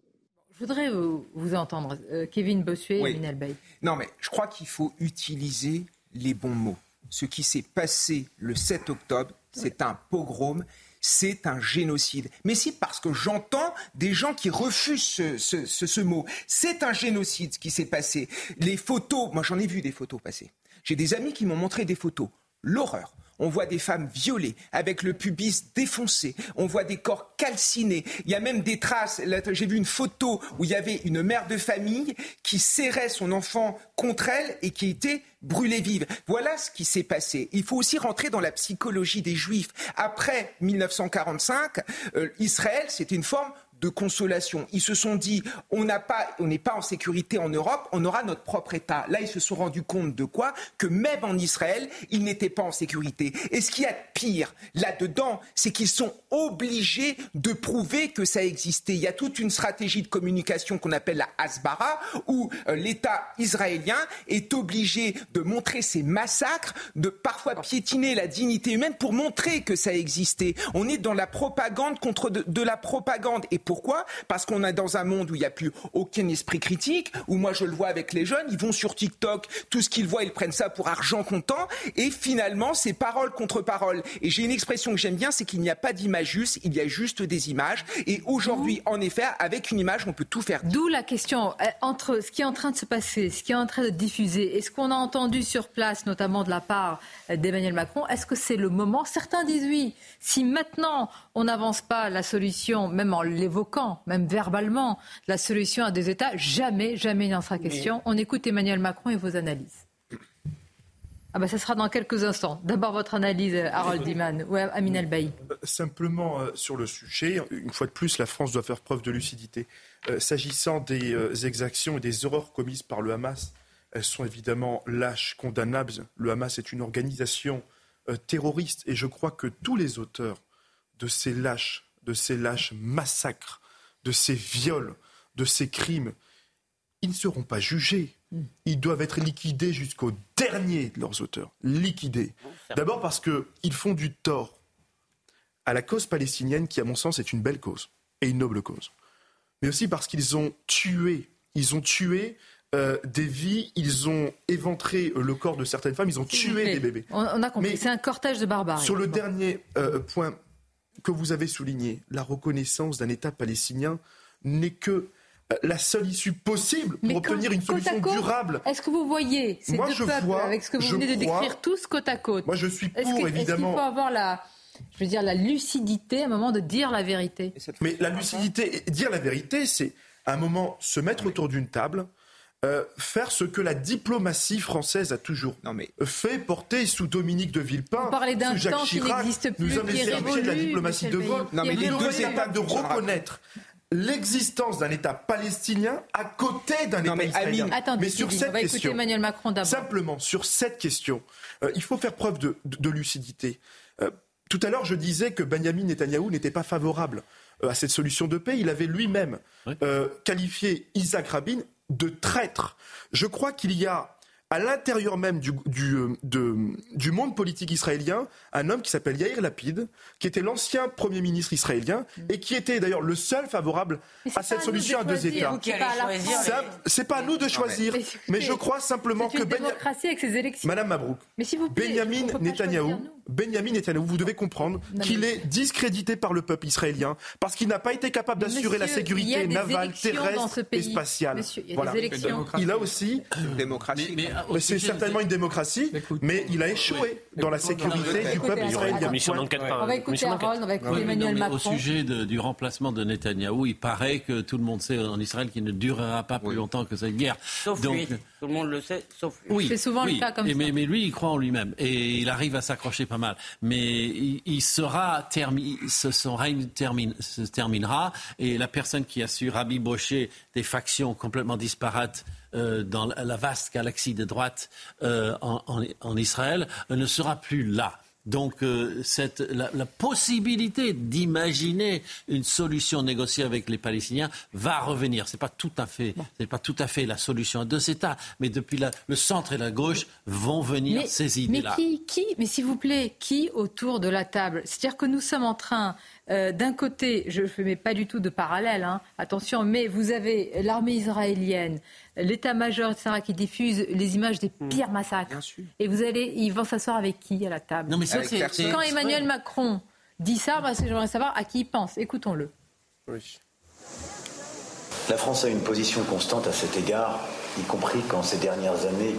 Je voudrais vous, vous entendre, Kevin Bossuet et Minel Bay. Non, mais je crois qu'il faut utiliser les bons mots ce qui s'est passé le 7 octobre, c'est un pogrom, c'est un génocide. Mais c'est parce que j'entends des gens qui refusent ce, ce, ce, mot. C'est un génocide ce qui s'est passé. Les photos, moi j'en ai vu des photos passer. J'ai des amis qui m'ont montré des photos. L'horreur. On voit des femmes violées, avec le pubis défoncé. On voit des corps calcinés. Il y a même des traces. J'ai vu une photo où il y avait une mère de famille qui serrait son enfant contre elle et qui était brûlée vive. Voilà ce qui s'est passé. Il faut aussi rentrer dans la psychologie des Juifs. Après 1945, euh, Israël, c'était une forme de consolation. Ils se sont dit, on n'est pas en sécurité en Europe, on aura notre propre État. Là, ils se sont rendus compte de quoi? Que même en Israël, ils n'étaient pas en sécurité. Et ce qui y a de pire là-dedans, c'est qu'ils sont obligés de prouver que ça existait. Il y a toute une stratégie de communication qu'on appelle la Hasbara, où euh, l'État israélien est obligé de montrer ses massacres, de parfois piétiner la dignité humaine pour montrer que ça existait. On est dans la propagande contre de, de la propagande. Et pour pourquoi? Parce qu'on est dans un monde où il n'y a plus aucun esprit critique, où moi je le vois avec les jeunes, ils vont sur TikTok, tout ce qu'ils voient, ils prennent ça pour argent comptant, et finalement c'est parole contre parole. Et j'ai une expression que j'aime bien, c'est qu'il n'y a pas d'image juste, il y a juste des images. Et aujourd'hui, en effet, avec une image, on peut tout faire. D'où la question euh, entre ce qui est en train de se passer, ce qui est en train de diffuser, et ce qu'on a entendu sur place, notamment de la part euh, d'Emmanuel Macron, est-ce que c'est le moment? Certains disent oui. Si maintenant on n'avance pas la solution, même en l'évoquant, même verbalement, la solution à deux États, jamais, jamais il n'en sera question. On écoute Emmanuel Macron et vos analyses. Ah ben, ça sera dans quelques instants. D'abord votre analyse, Harold Diman ou Amin El Bailly. Euh, simplement euh, sur le sujet, une fois de plus, la France doit faire preuve de lucidité. Euh, s'agissant des exactions et des horreurs commises par le Hamas, elles sont évidemment lâches, condamnables. Le Hamas est une organisation terroriste et je crois que tous les auteurs de ces lâches, de ces lâches massacres, de ces viols, de ces crimes, ils ne seront pas jugés. Hmm. Ils doivent être liquidés jusqu'au dernier de leurs auteurs. Liquidés. D'abord parce qu'ils font du tort à la cause palestinienne qui, à mon sens, est une belle cause et une noble cause. Mais aussi parce qu'ils ont tué, ils ont tué euh, des vies, ils ont éventré le corps de certaines femmes, ils ont tué des bébés. On, a compris, c'est un cortège de barbares. Sur le dernier euh, point, que vous avez souligné, la reconnaissance d'un État palestinien n'est que euh, la seule issue possible pour obtenir une solution durable. Est-ce que vous voyez ces deux peuples avec ce que vous venez de décrire tous côte à côte Moi, je suis pour, évidemment. Est-ce qu'il faut avoir la, je veux dire, la lucidité à un moment de dire la vérité? Mais la lucidité, dire la vérité, c'est à un moment se mettre autour d'une table, euh, faire ce que la diplomatie française a toujours fait, porter sous Dominique de Villepin, sous Jacques Chirac. Plus, nous sommes les héritiers de la diplomatie de vol. Non, mais les deux étapes de reconnaître l'existence d'un État palestinien à côté d'un État mais israélien. mais sur cette on va question, Emmanuel Macron d'abord. Simplement, sur cette question, euh, il faut faire preuve de, de, lucidité. Euh, tout à l'heure, je disais que Benjamin Netanyahou n'était pas favorable euh, à cette solution de paix. Il avait lui-même qualifié Isaac Rabin de traître. Je crois qu'il y a à l'intérieur même du, du, de, du, monde politique israélien un homme qui s'appelle Yair Lapid, qui était l'ancien Premier ministre israélien et qui était d'ailleurs le seul favorable à cette solution à deux États. C'est pas à nous de choisir, mais, je crois simplement que démocratie avec ses élections. Madame Mabrouk, mais si vous Benjamin Netanyahou, Benjamin Netanyahou, vous devez comprendre qu'il est discrédité par le peuple israélien parce qu'il n'a pas été capable d'assurer la sécurité navale, terrestre et spatiale. il, voilà. il a aussi démocratie. Mais c'est certainement une démocratie, mais il a échoué dans la sécurité du peuple israélien. On va écouter Harold, on va écouter Emmanuel Macron. Au sujet du remplacement de Netanyahou, il paraît que tout le monde sait en Israël qu'il ne durera pas plus longtemps que cette guerre. Sauf lui. Tout le monde le sait, sauf lui. Oui, c'est souvent le cas comme ça. Mais, lui, il croit en lui-même et il arrive à s'accrocher pas mal. Mais il, sera terminé, son règne se terminera et la personne qui a su rabibocher des factions complètement disparates euh, dans la vaste galaxie de droite euh, en, Israël euh, ne sera plus là. Donc cette, la, possibilité d'imaginer une solution négociée avec les Palestiniens va revenir. C'est pas tout à fait, c'est pas tout à fait la solution à deux États, mais depuis le centre et la gauche vont venir ces idées-là. Mais qui, qui, mais s'il vous plaît, qui autour de la table? C'est-à-dire que nous sommes en train euh, d'un côté, je ne mets pas du tout de parallèle, hein, attention, mais vous avez l'armée israélienne, l'état-major, etc., qui diffuse les images des mmh. pires massacres. Et vous allez, ils vont s'asseoir avec qui à la table? Non, mais ça, Quand Emmanuel Macron dit ça, bah, j'aimerais savoir à qui il pense. Écoutons-le. La France a une position constante à cet égard, y compris quand ces dernières années,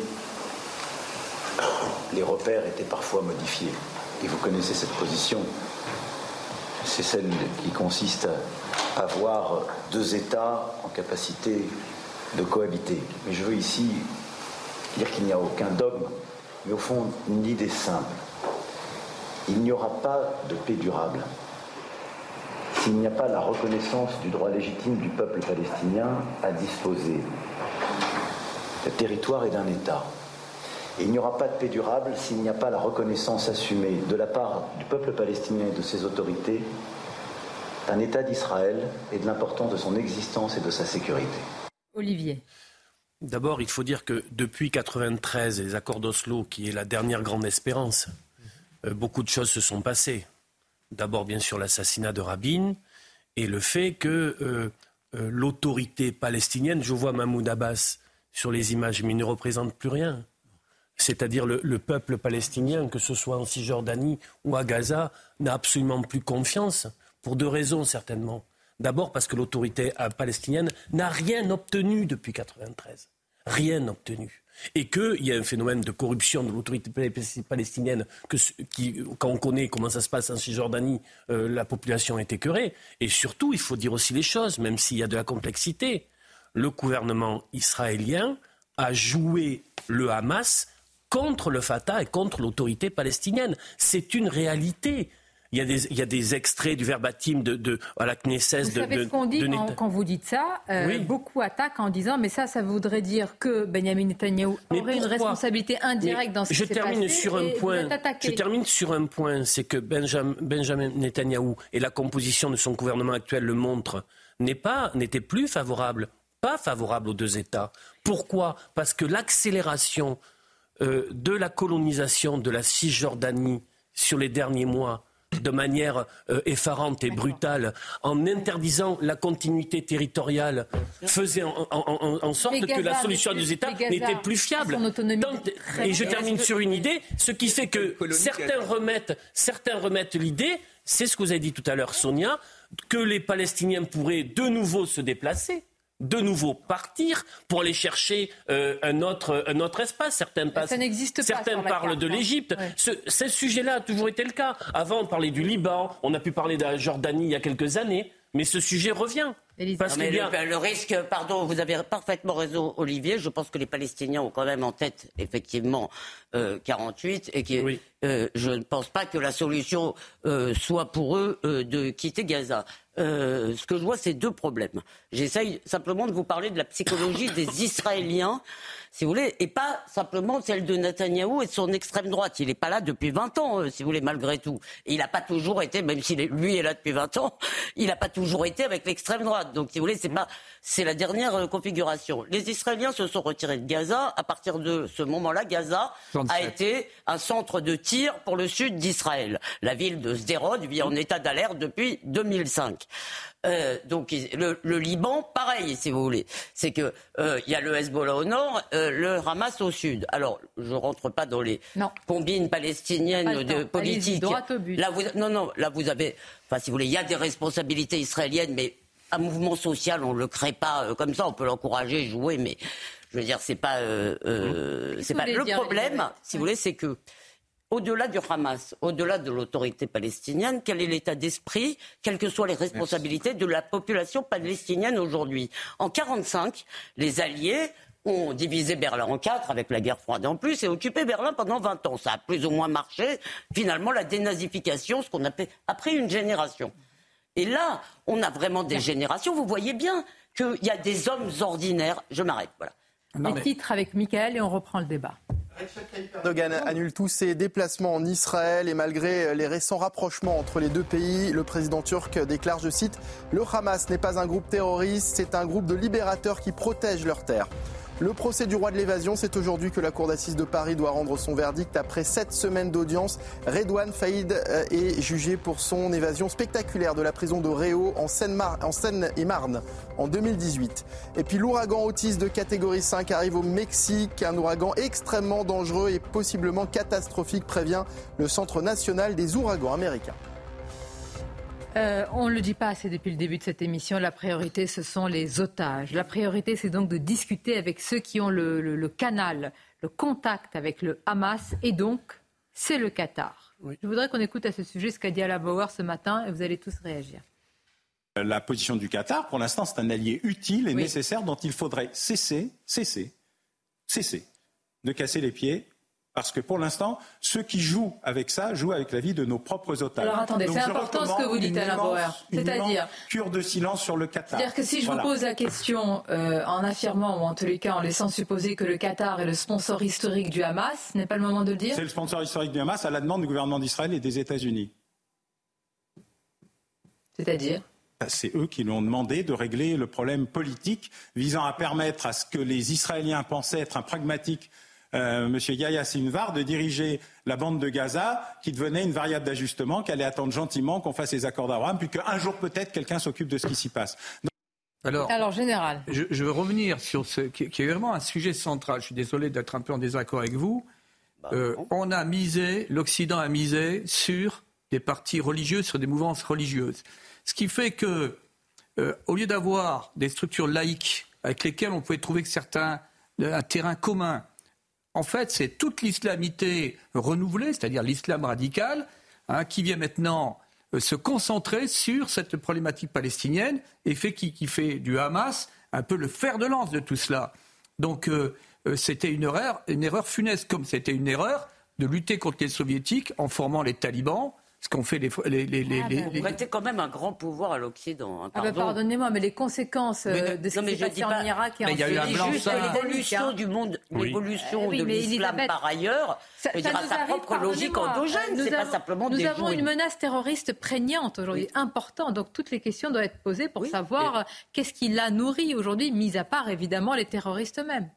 les repères étaient parfois modifiés. Et vous connaissez cette position c'est celle qui consiste à avoir deux États en capacité de cohabiter. Mais je veux ici dire qu'il n'y a aucun dogme, mais au fond une idée simple. Il n'y aura pas de paix durable s'il n'y a pas la reconnaissance du droit légitime du peuple palestinien à disposer d'un territoire et d'un État. Et il n'y aura pas de paix durable s'il n'y a pas la reconnaissance assumée de la part du peuple palestinien et de ses autorités d'un État d'Israël et de l'importance de son existence et de sa sécurité. Olivier. D'abord, il faut dire que depuis 1993, les accords d'Oslo, qui est la dernière grande espérance, euh, beaucoup de choses se sont passées. D'abord, bien sûr, l'assassinat de Rabin et le fait que euh, euh, l'autorité palestinienne, je vois Mahmoud Abbas sur les images, mais il ne représente plus rien c'est-à-dire le, peuple palestinien, que ce soit en Cisjordanie ou à Gaza, n'a absolument plus confiance, pour deux raisons certainement. D'abord parce que l'autorité palestinienne n'a rien obtenu depuis 1993. Rien obtenu. Et qu'il y a un phénomène de corruption de l'autorité palestinienne, quand on connaît comment ça se passe en Cisjordanie, euh, la population est écœurée. Et surtout, il faut dire aussi les choses, même s'il y a de la complexité. Le gouvernement israélien a joué le Hamas contre le Fatah et contre l'autorité palestinienne. C'est une réalité. Il y, a des, il y, a des, extraits du verbatim de, de à la Knesset. Vous savez ce qu'on dit quand, vous dites ça euh, Beaucoup attaquent en disant mais ça, ça voudrait dire que Benjamin Netanyahu aurait une responsabilité indirecte dans ce qui s'est passé. Sur un point, je termine sur un point, c'est que Benjamin, Benjamin Netanyahu et la composition de son gouvernement actuel le montrent, n'est pas, n'était plus favorable, pas favorable aux deux États. Pourquoi? Parce que l'accélération euh, de la colonisation de la Cisjordanie sur les derniers mois de manière euh, effarante et brutale, en interdisant la continuité territoriale, faisait en, sorte que la solution des États n'était plus fiable. et je termine sur une idée, ce qui fait que certains remettent, certains remettent l'idée, c'est ce que vous avez dit tout à l'heure, Sonia, que les Palestiniens pourraient de nouveau se déplacer de nouveau partir pour aller chercher euh, un, autre, un autre espace. Certains, ça n'existe pas certains parlent de l'Égypte. Ce, sujet-là a toujours été le cas. Avant, on parlait du Liban, on a pu parler de la Jordanie il y a quelques années, mais ce sujet revient. Parce le, risque, pardon, vous avez parfaitement raison, Olivier. Je pense que les Palestiniens ont quand même en tête, effectivement, 48 euh, et que euh, je ne pense pas que la solution soit pour eux de quitter Gaza. Euh, ce que je vois, c'est deux problèmes. J'essaye simplement de vous parler de la psychologie des Israéliens, si vous voulez, et pas simplement celle de Netanyahou et de son extrême droite. Il n'est pas là depuis 20 ans, euh, si vous voulez, malgré tout. Et il n'a pas toujours été, même si lui est là depuis 20 ans, il n'a pas toujours été avec l'extrême droite. Donc, si vous voulez, c'est pas, c'est la dernière euh, configuration. Les Israéliens se sont retirés de Gaza. À partir de ce moment-là, Gaza a été un centre de tir pour le sud d'Israël. La ville de Sderot vit en état d'alerte depuis 2005. Euh, donc le, Liban, pareil, si vous voulez. C'est que euh, il y a le Hezbollah au nord, euh, le Hamas au sud. Alors, je rentre pas dans les combines palestiniennes de politique. Là, vous, non, non, là vous avez, enfin, si vous voulez, il y a des responsabilités israéliennes, mais un mouvement social, on le crée pas comme ça. On peut l'encourager, jouer, mais je veux dire, c'est pas, c'est pas le problème. Si vous voulez, c'est que au-delà du Hamas, au-delà de l'autorité palestinienne, quel est l'état d'esprit, quelles que soient les responsabilités de la population palestinienne aujourd'hui? En 1945, les Alliés ont divisé Berlin en quatre avec la guerre froide en plus et occupé Berlin pendant 20 ans. Ça a plus ou moins marché. Finalement, la dénazification, ce qu'on appelle après une génération. Et là, on a vraiment des générations. Vous voyez bien qu'il y a des hommes ordinaires. Je m'arrête, voilà. Les titres avec Michael et on reprend le débat. Erdogan annule tous ses déplacements en Israël et malgré les récents rapprochements entre les deux pays, le président turc déclare, je cite, Le Hamas n'est pas un groupe terroriste, c'est un groupe de libérateurs qui protègent leurs terres. Le procès du roi de l'évasion, c'est aujourd'hui que la Cour d'assises de Paris doit rendre son verdict. Après sept semaines d'audience, Redouane Faïd euh, est jugé pour son évasion spectaculaire de la prison de Réau en Seine-et-Marne en 2018. Et puis l'ouragan Otis de catégorie 5 arrive au Mexique, un ouragan extrêmement dangereux et possiblement catastrophique, prévient le Centre national des ouragans américains. Euh, on ne le dit pas assez depuis le début de cette émission. La priorité, ce sont les otages. La priorité, c'est donc de discuter avec ceux qui ont le, canal, le contact avec le Hamas. Et donc, c'est le Qatar. Je voudrais qu'on écoute à ce sujet ce qu'a dit Alain Bauer ce matin et vous allez tous réagir. La position du Qatar, pour l'instant, c'est un allié utile et nécessaire dont il faudrait cesser, cesser, cesser de casser les pieds parce que pour l'instant, ceux qui jouent avec ça jouent avec la vie de nos propres otages. Alors attendez, c'est important ce que vous dites, Alain Bauer. C'est-à-dire. Cure de silence sur le Qatar. C'est-à-dire que si je vous pose la question euh, en affirmant, ou en tous les cas en laissant supposer que le Qatar est le sponsor historique du Hamas, ce n'est pas le moment de le dire? C'est le sponsor historique du Hamas à la demande du gouvernement d'Israël et des États-Unis. C'est-à-dire? Bah, c'est eux qui l'ont demandé de régler le problème politique visant à permettre à ce que les Israéliens pensaient être un pragmatique euh, M. Yahya Sinvar de diriger la bande de Gaza, qui devenait une variable d'ajustement, qui allait attendre gentiment qu'on fasse les accords d'Abraham, puis qu'un jour peut-être quelqu'un s'occupe de ce qui s'y passe. Alors, général. Je, veux revenir sur ce qui, est vraiment un sujet central. Je suis désolé d'être un peu en désaccord avec vous. Bah, euh, on a misé, l'Occident a misé sur des partis religieux, sur des mouvances religieuses. Ce qui fait que, euh, au lieu d'avoir des structures laïques avec lesquelles on pouvait trouver certains, un terrain commun, en fait, c'est toute l'islamité renouvelée, c'est-à-dire l'islam radical, hein, qui vient maintenant euh, se concentrer sur cette problématique palestinienne et fait, qui, fait du Hamas un peu le fer de lance de tout cela. Donc euh, euh, c'était une erreur, une erreur funeste, comme c'était une erreur de lutter contre les soviétiques en formant les talibans, ce qu'ont fait les. les, les, les, ah, les quand même un grand pouvoir à l'Occident. Hein, ah ben, pardonnez-moi, mais les conséquences euh, de ce qui s'est passé en Irak et en Syrie. Il y a juste l'évolution du monde, l'évolution de l'islam par ailleurs. Ça, ça dire, sa propre logique endogène. C'est pas simplement Nous avons une menace terroriste prégnante aujourd'hui, importante. Donc toutes les questions doivent être posées pour savoir qu'est-ce qui la nourrit aujourd'hui, mis à part évidemment les terroristes eux-mêmes.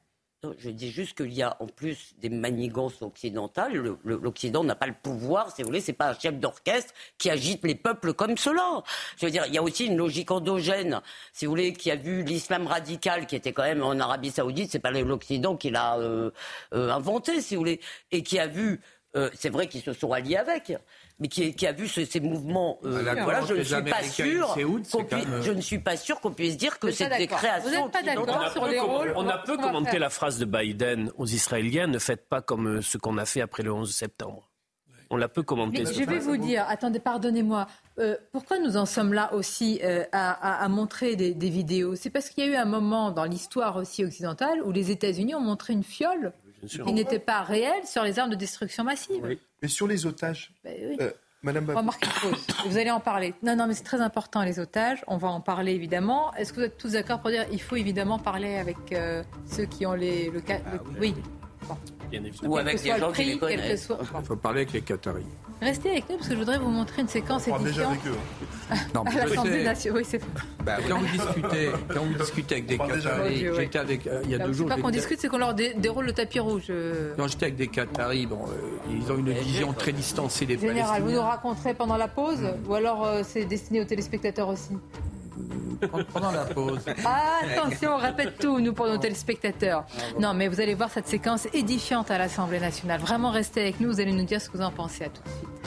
Je dis juste qu'il y a en plus des manigances occidentales. L'Occident n'a pas le pouvoir, si vous voulez, c'est pas un chef d'orchestre qui agite les peuples comme cela. Je veux dire, il y a aussi une logique endogène, si vous voulez, qui a vu l'islam radical, qui était quand même en Arabie Saoudite, c'est pas l'Occident qui l'a euh, euh, inventé, si vous voulez, et qui a vu, euh, c'est vrai qu'ils se sont alliés avec, mais qui, a vu ces mouvements. Euh, voilà, je ne suis pas sûr. Je ne suis pas sûr qu'on puisse dire que c'est des créations. Vous n'êtes pas d'accord sur les rôles On a peu commenté la phrase de Biden aux Israéliens ne faites pas comme euh, ce qu'on a fait après le 11 septembre. On l'a peu commenté. Mais je vais vous dire, attendez, pardonnez-moi. Euh, pourquoi nous en sommes là aussi à, montrer des, vidéos? C'est parce qu'il y a eu un moment dans l'histoire aussi occidentale où les États-Unis ont montré une fiole qui n'était pas réelle sur les armes de destruction massive. Mais sur les otages, ben euh, Madame on va pause. Vous allez en parler. Non, non, mais c'est très important, les otages. On va en parler, évidemment. Est-ce que vous êtes tous d'accord pour dire qu'il faut évidemment parler avec euh, ceux qui ont les, le cas ah, Oui. Ou avec des gens qui les connaissent. Il faut parler avec les Qataris. Restez avec nous parce que je voudrais vous montrer une séquence édifiante. déjà avec eux. Hein. non, à l'Assemblée nationale, oui, c'est bah, quand, vous discutez, quand vous discutez avec des Qataris, j'étais avec euh, il y a deux jours. C'est pas qu'on discute, c'est qu'on leur déroule le tapis rouge. Euh. Non, j'étais avec des Qataris. Bon, euh, ils ont une vision très distancée des Général, vous nous raconterez pendant la pause, ou alors c'est destiné aux téléspectateurs aussi? Pendant la pause. Ah, attention, on répète tout, nous, pour nos téléspectateurs. Non, mais vous allez voir cette séquence édifiante à l'Assemblée nationale. Vraiment, restez avec nous, vous allez nous dire ce que vous en pensez. À tout de suite.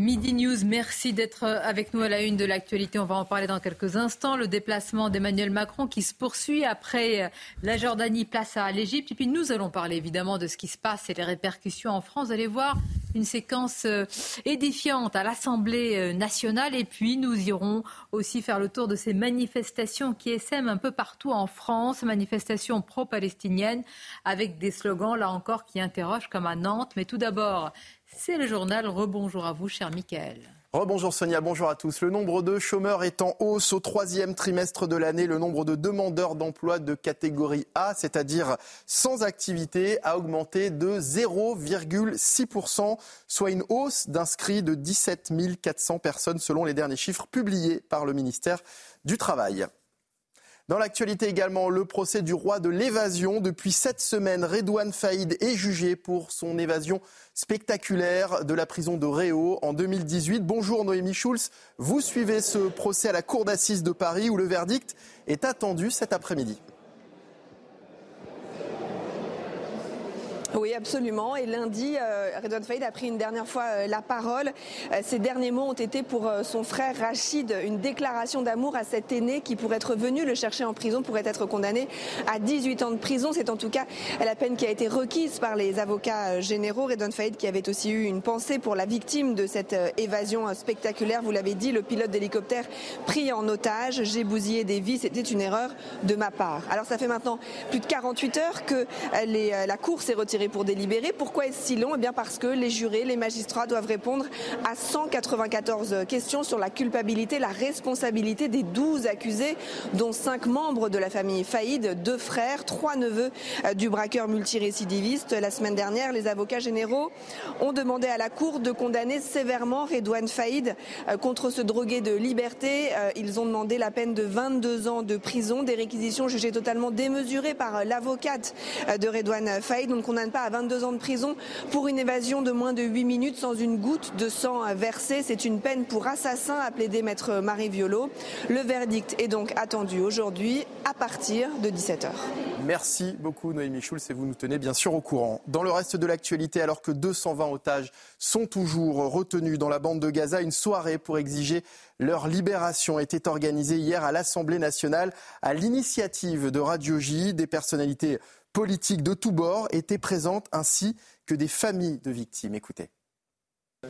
Midi News, merci d'être avec nous à la une de l'actualité. On va en parler dans quelques instants. Le déplacement d'Emmanuel Macron qui se poursuit après la Jordanie, place à l'Égypte. Et puis nous allons parler évidemment de ce qui se passe et les répercussions en France. Vous allez voir une séquence euh, édifiante à l'Assemblée euh, nationale. Et puis nous irons aussi faire le tour de ces manifestations qui essaiment un peu partout en France, manifestations pro-palestiniennes avec des slogans là encore qui interrogent comme à Nantes. Mais tout d'abord, c'est le journal. Rebonjour à vous, cher Michael. Rebonjour Sonia, bonjour à tous. Le nombre de chômeurs est en hausse au troisième trimestre de l'année. Le nombre de demandeurs d'emploi de catégorie A, c'est-à-dire sans activité, a augmenté de 0,6%, soit une hausse d'inscrits de 17 400 personnes selon les derniers chiffres publiés par le ministère du Travail. Dans l'actualité également, le procès du roi de l'évasion. Depuis sept semaines, Redouane Faïd est jugé pour son évasion spectaculaire de la prison de Réau en 2018. Bonjour Noémie Schulz. Vous suivez ce procès à la cour d'assises de Paris où le verdict est attendu cet après-midi. Oui, absolument. Et lundi, euh, Redouane Faïd a pris une dernière fois euh, la parole. Euh, ces derniers mots ont été pour son frère Rachid une déclaration d'amour à cet aîné qui pourrait être venu le chercher en prison, pourrait être condamné à 18 ans de prison. C'est en tout cas la peine qui a été requise par les avocats généraux. Redouane Faïd qui avait aussi eu une pensée pour la victime de cette évasion spectaculaire. Vous l'avez dit, le pilote d'hélicoptère pris en otage. J'ai bousillé des vies. C'était une erreur de ma part. Alors ça fait maintenant plus de 48 heures que les, la cour s'est retirée pour délibérer. Pourquoi est-ce si long? Eh bien parce que les jurés, les magistrats doivent répondre à 194 questions sur la culpabilité, la responsabilité des 12 accusés, dont 5 membres de la famille Faïd, deux frères, trois neveux euh, du braqueur multirécidiviste. La semaine dernière, les avocats généraux ont demandé à la Cour de condamner sévèrement Redouane Faïd euh, contre ce drogué de liberté. Euh, ils ont demandé la peine de 22 ans de prison, des réquisitions jugées totalement démesurées par l'avocate de Redouane Faïd. Donc on a pas à 22 ans de prison pour une évasion de moins de 8 minutes sans une goutte de sang versé. C'est une peine pour assassin, a plaidé maître Marie Violo. Le verdict est donc attendu aujourd'hui à partir de 17h. Merci beaucoup Noémie Schulz et vous nous tenez bien sûr au courant. Dans le reste de l'actualité, alors que 220 otages sont toujours retenus dans la bande de Gaza, une soirée pour exiger leur libération était organisée hier à l'Assemblée nationale à l'initiative de Radio J, des personnalités politiques de tous bords étaient présentes ainsi que des familles de victimes. Écoutez.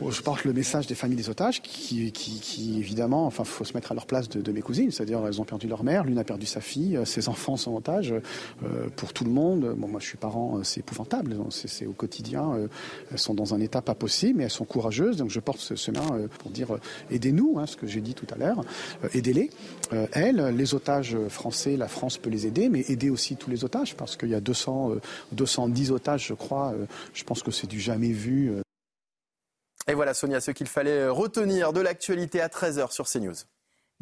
Je porte le message des familles des otages qui, qui, évidemment, enfin, faut se mettre à leur place de, mes cousines, c'est-à-dire elles ont perdu leur mère, l'une a perdu sa fille, euh, ses enfants sont otages. Euh, pour tout le monde, bon, moi je suis parent, euh, c'est épouvantable, c'est au quotidien, elles sont dans un état pas possible, mais elles sont courageuses, donc je porte ce, main pour dire aidez-nous, hein, ce que j'ai dit tout à l'heure, aidez-les. elles, les otages français, la France peut les aider, mais aider aussi tous les otages, parce qu'il y a 200, 210 otages, je crois, je pense que c'est du jamais vu. Et voilà Sonia, ce qu'il fallait retenir de l'actualité à 13h sur CNews.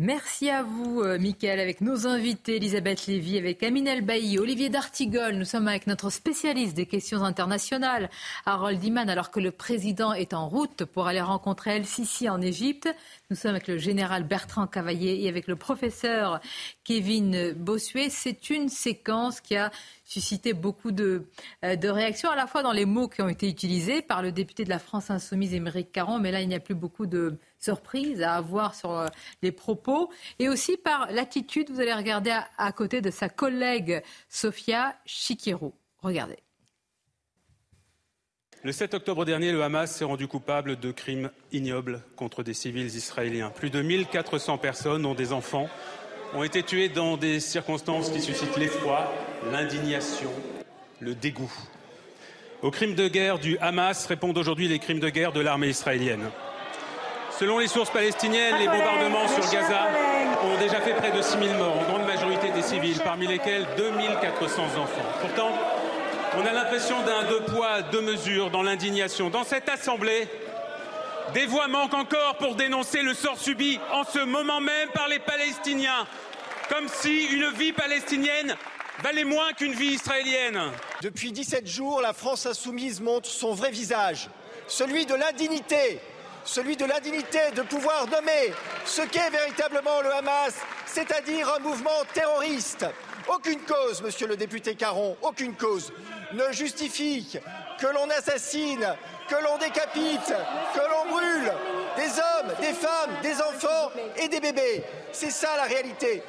Merci à vous, euh, Mickaël, avec nos invités, Elisabeth Lévy, avec Aminel Bailly, Olivier D'Artigol. Nous sommes avec notre spécialiste des questions internationales, Harold Iman, alors que le président est en route pour aller rencontrer El Sisi en Égypte. Nous sommes avec le général Bertrand Cavaillé et avec le professeur Kevin Bossuet. C'est une séquence qui a suscité beaucoup de, euh, de, réactions, à la fois dans les mots qui ont été utilisés par le député de la France insoumise, Émeric Caron, mais là, il n'y a plus beaucoup de surprises à avoir sur euh, les propos, et aussi par l'attitude, vous allez regarder à, côté de sa collègue Sofia Chikiro. Regardez. Le 7 octobre dernier, le Hamas s'est rendu coupable de crimes ignobles contre des civils israéliens. Plus de 1400 personnes, dont des enfants, ont été tués dans des circonstances qui suscitent l'effroi, l'indignation, le dégoût. Aux crimes de guerre du Hamas répondent aujourd'hui les crimes de guerre de l'armée israélienne. Selon les sources palestiniennes, les bombardements sur Gaza ont déjà fait près de 6 000 morts, en grande majorité des civils, parmi lesquels 2 400 enfants. Pourtant, on a l'impression d'un deux poids, deux mesures dans l'indignation. Dans cette Assemblée, des voix manquent encore pour dénoncer le sort subi en ce moment même par les Palestiniens, comme si une vie palestinienne valait moins qu'une vie israélienne. Depuis 17 jours, la France insoumise montre son vrai visage, celui de l'indignité, celui de l'indignité de pouvoir nommer ce qu'est véritablement le Hamas, c'est-à-dire un mouvement terroriste. Aucune cause, monsieur le député Caron, aucune cause ne justifie que l'on assassine, que l'on décapite, que l'on brûle des hommes, des femmes, des enfants et des bébés. C'est ça la réalité.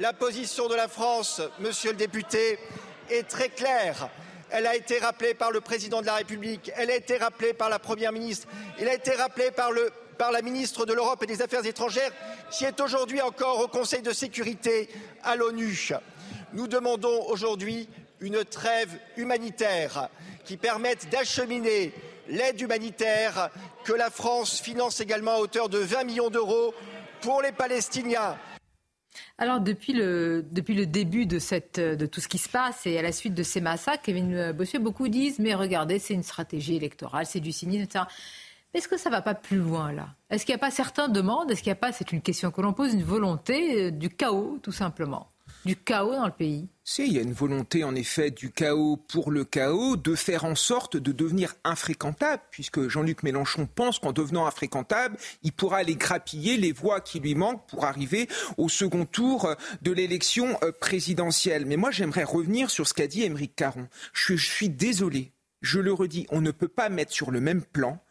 La position de la France, monsieur le député, est très claire. Elle a été rappelée par le président de la République, elle a été rappelée par la première ministre, elle a été rappelée par, la ministre de l'Europe et des Affaires étrangères, qui est aujourd'hui encore au Conseil de sécurité à l'ONU. Nous demandons aujourd'hui une trêve humanitaire qui permette d'acheminer l'aide humanitaire que la France finance également à hauteur de 20 millions d'euros pour les Palestiniens. Alors depuis le, début de, cette, de tout ce qui se passe et à la suite de ces massacres, Kevin Bossuet, beaucoup disent mais regardez, c'est une stratégie électorale, c'est du cynisme, etc. Est-ce que ça ne va pas plus loin là? Est-ce qu'il n'y a pas certains demandent, est-ce qu'il n'y a pas, c'est une question que l'on pose, une volonté euh, du chaos tout simplement? Du chaos dans le pays Si, il y a une volonté en effet du chaos pour le chaos, de faire en sorte de devenir infréquentable, puisque Jean-Luc Mélenchon pense qu'en devenant infréquentable, il pourra aller grappiller les voix qui lui manquent pour arriver au second tour de l'élection euh, présidentielle. Mais moi, j'aimerais revenir sur ce qu'a dit Émeric Caron. Je suis désolé, je le redis, on ne peut pas mettre sur le même plan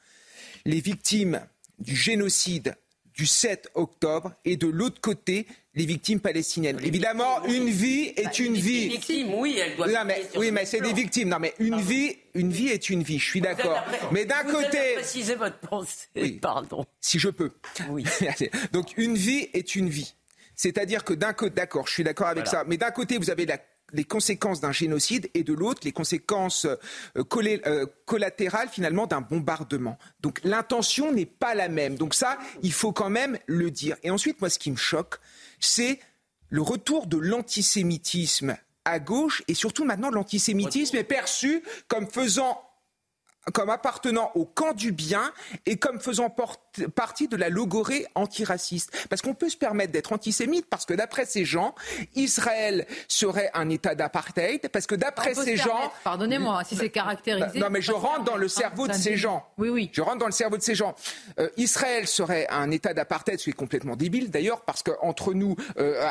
les victimes du génocide du 7 octobre et de l'autre côté les victimes palestiniennes. Évidemment, une vie est bah, une vie. Victime, oui, elle doit. Non, mais, oui, mais c'est des victimes. Non, mais une vie, une vie est une vie. Je suis d'accord. Mais d'un côté. préciser votre pensée. Pardon. Si je peux. Oui. Donc une vie est une vie. C'est-à-dire que d'un côté, d'accord, je suis d'accord avec ça. Mais d'un côté, vous avez la les conséquences d'un génocide et de l'autre les conséquences euh, euh, collatérales finalement d'un bombardement. Donc l'intention n'est pas la même. Donc ça, il faut quand même le dire. Et ensuite, moi, ce qui me choque, c'est le retour de l'antisémitisme à gauche et surtout maintenant l'antisémitisme est perçu comme faisant comme appartenant au camp du bien et comme faisant partie de la logorée antiraciste. Parce qu'on peut se permettre d'être antisémite parce que d'après ces gens, Israël serait un État d'apartheid, parce que d'après ces gens... Pardonnez-moi, si c'est caractérisé... Non mais je rentre dans le cerveau de ces gens. Oui, oui. Je rentre dans le cerveau de ces gens. Euh, Israël serait un État d'apartheid, ce qui est complètement débile d'ailleurs, parce qu'entre nous, euh,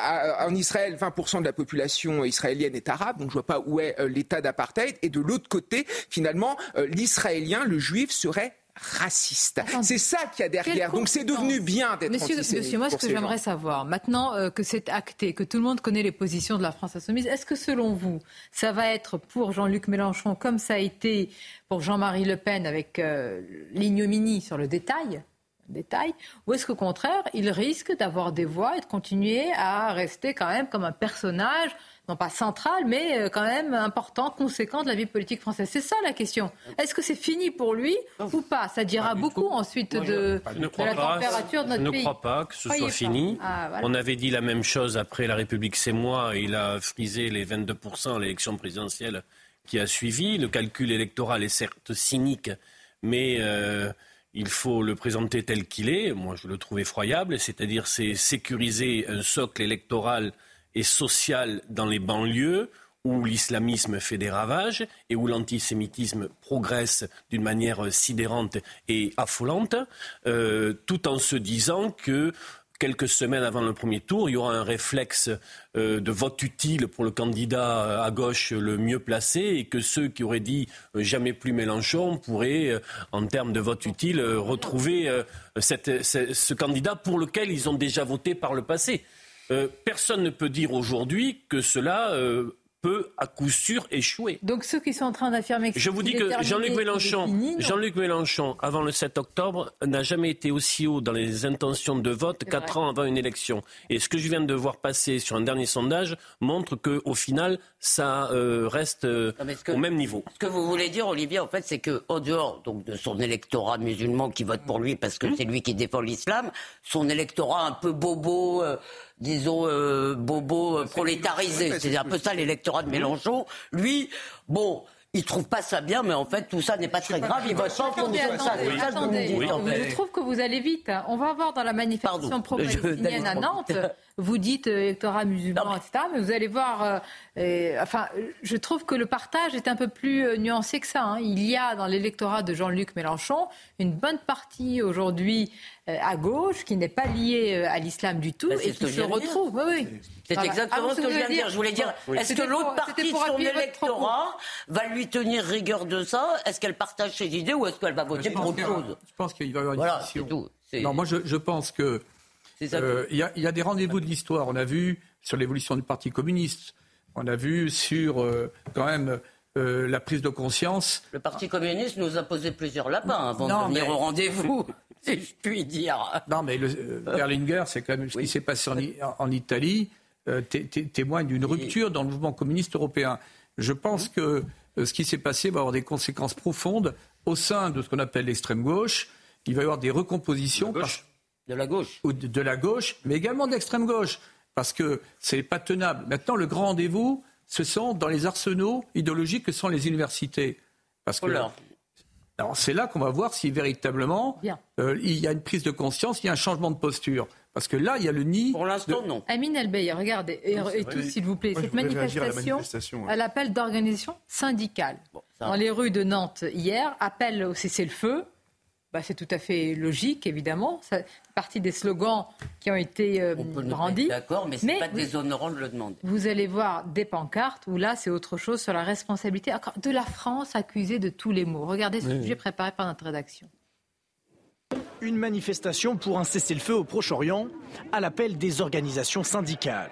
en Israël, 20% de la population israélienne est arabe, donc je vois pas où est euh, l'État d'apartheid. Et de l'autre côté, finalement, l'Israël israélien, le juif serait raciste. C'est ça qu'il y a derrière. Donc c'est devenu bien d'être Monsieur, monsieur, moi ce que j'aimerais savoir, maintenant euh, que c'est acté, que tout le monde connaît les positions de la France insoumise, est-ce que selon vous, ça va être pour Jean-Luc Mélenchon comme ça a été pour Jean-Marie Le Pen avec euh, l'ignominie sur le détail détail, ou est-ce qu'au contraire, il risque d'avoir des voix et de continuer à rester quand même comme un personnage non pas central, mais euh, quand même important, conséquent de la vie politique française. C'est ça la question. Est-ce que c'est fini pour lui ou pas? Ça dira beaucoup ensuite de, la température de notre pays. Je ne crois pas que ce soit fini. Ah, On avait dit la même chose après La République, c'est moi. Il a frisé les 22% à l'élection présidentielle qui a suivi. Le calcul électoral est certes cynique, mais... Euh, il faut le présenter tel qu'il est. Moi, je le trouve effroyable, c'est-à-dire c'est sécuriser un socle électoral et sociale dans les banlieues où l'islamisme fait des ravages et où l'antisémitisme progresse d'une manière sidérante et affolante, euh, tout en se disant que quelques semaines avant le premier tour, il y aura un réflexe euh, de vote utile pour le candidat à gauche le mieux placé et que ceux qui auraient dit euh, jamais plus Mélenchon pourraient, en termes de vote utile, retrouver ce candidat pour lequel ils ont déjà voté par le passé. Euh, personne ne peut dire aujourd'hui que cela euh, peut à coup sûr échouer. Donc ceux qui sont en train d'affirmer que je vous dis que Jean-Luc Mélenchon, Jean-Luc Mélenchon, avant le 7 octobre, n'a jamais été aussi haut dans les intentions de vote quatre ans avant une élection. Et ce que je viens de voir passer sur un dernier sondage montre que au final, ça euh, reste euh, au même niveau. Ce que vous voulez dire, Olivier, en fait, c'est que au dehors donc de son électorat musulman qui vote pour lui parce que mmh. c'est lui qui défend l'islam, son électorat un peu bobo. Euh, disons, euh, bobo euh, prolétarisé. C'est un peu ça l'électorat de Mélenchon. Lui, bon, il trouve pas ça bien, mais en fait, tout ça n'est pas très grave. Il vote pas pour ça. Je trouve que vous allez vite. On va voir dans la manifestation pro-palestinienne à Nantes vous dites euh, électorat musulman, etc. Mais vous allez voir, euh, enfin, je trouve que le partage est un peu plus euh, nuancé que ça. Hein. Il y a dans l'électorat de Jean-Luc Mélenchon une bonne partie aujourd'hui à gauche qui n'est pas liée à l'islam du tout et qui se retrouve. Oui, oui. C'est exactement ah, ce que je viens de dire. Je voulais dire, est-ce que l'autre partie de son électorat va lui tenir rigueur de ça? Est-ce qu'elle partage ses idées ou est-ce qu'elle va voter pour autre chose? Je pense qu'il va y avoir une voilà, Tout. Non, moi je, je pense que euh, il y, a des rendez-vous de l'histoire. On a vu sur l'évolution du Parti communiste. On a vu sur euh, quand même euh, la prise de conscience. Le Parti communiste nous a posé plusieurs lapins avant de venir au rendez-vous, si je puis dire. Non, mais le, Berlinguer, c'est quand même ce qui s'est passé en, Italie, témoigne d'une rupture dans le mouvement communiste européen. Je pense que ce qui s'est passé va avoir des conséquences profondes au sein de ce qu'on appelle l'extrême gauche. Il va y avoir des recompositions. De la gauche. Ou de, la gauche, mais également de l'extrême gauche. Parce que ce n'est pas tenable. Maintenant, le grand rendez-vous, ce sont dans les arsenaux idéologiques que sont les universités. Parce que. Alors c'est là qu'on va voir si véritablement euh, il y a une prise de conscience, il y a un changement de posture. Parce que là, il y a le nid. Pour l'instant, non. Amine Elbey, regardez, et, tous, s'il vous plaît, cette manifestation, à l'appel d'organisation syndicale. dans les rues de Nantes hier, appel au cessez-le-feu, bah, c'est tout à fait logique, évidemment. C'est partie des slogans qui ont été euh, brandis. D'accord, mais ce n'est pas déshonorant de le demander. Vous allez voir des pancartes où là, c'est autre chose sur la responsabilité de la France accusée de tous les maux. Regardez ce sujet préparé par notre rédaction. Une manifestation pour un cessez-le-feu au Proche-Orient à l'appel des organisations syndicales.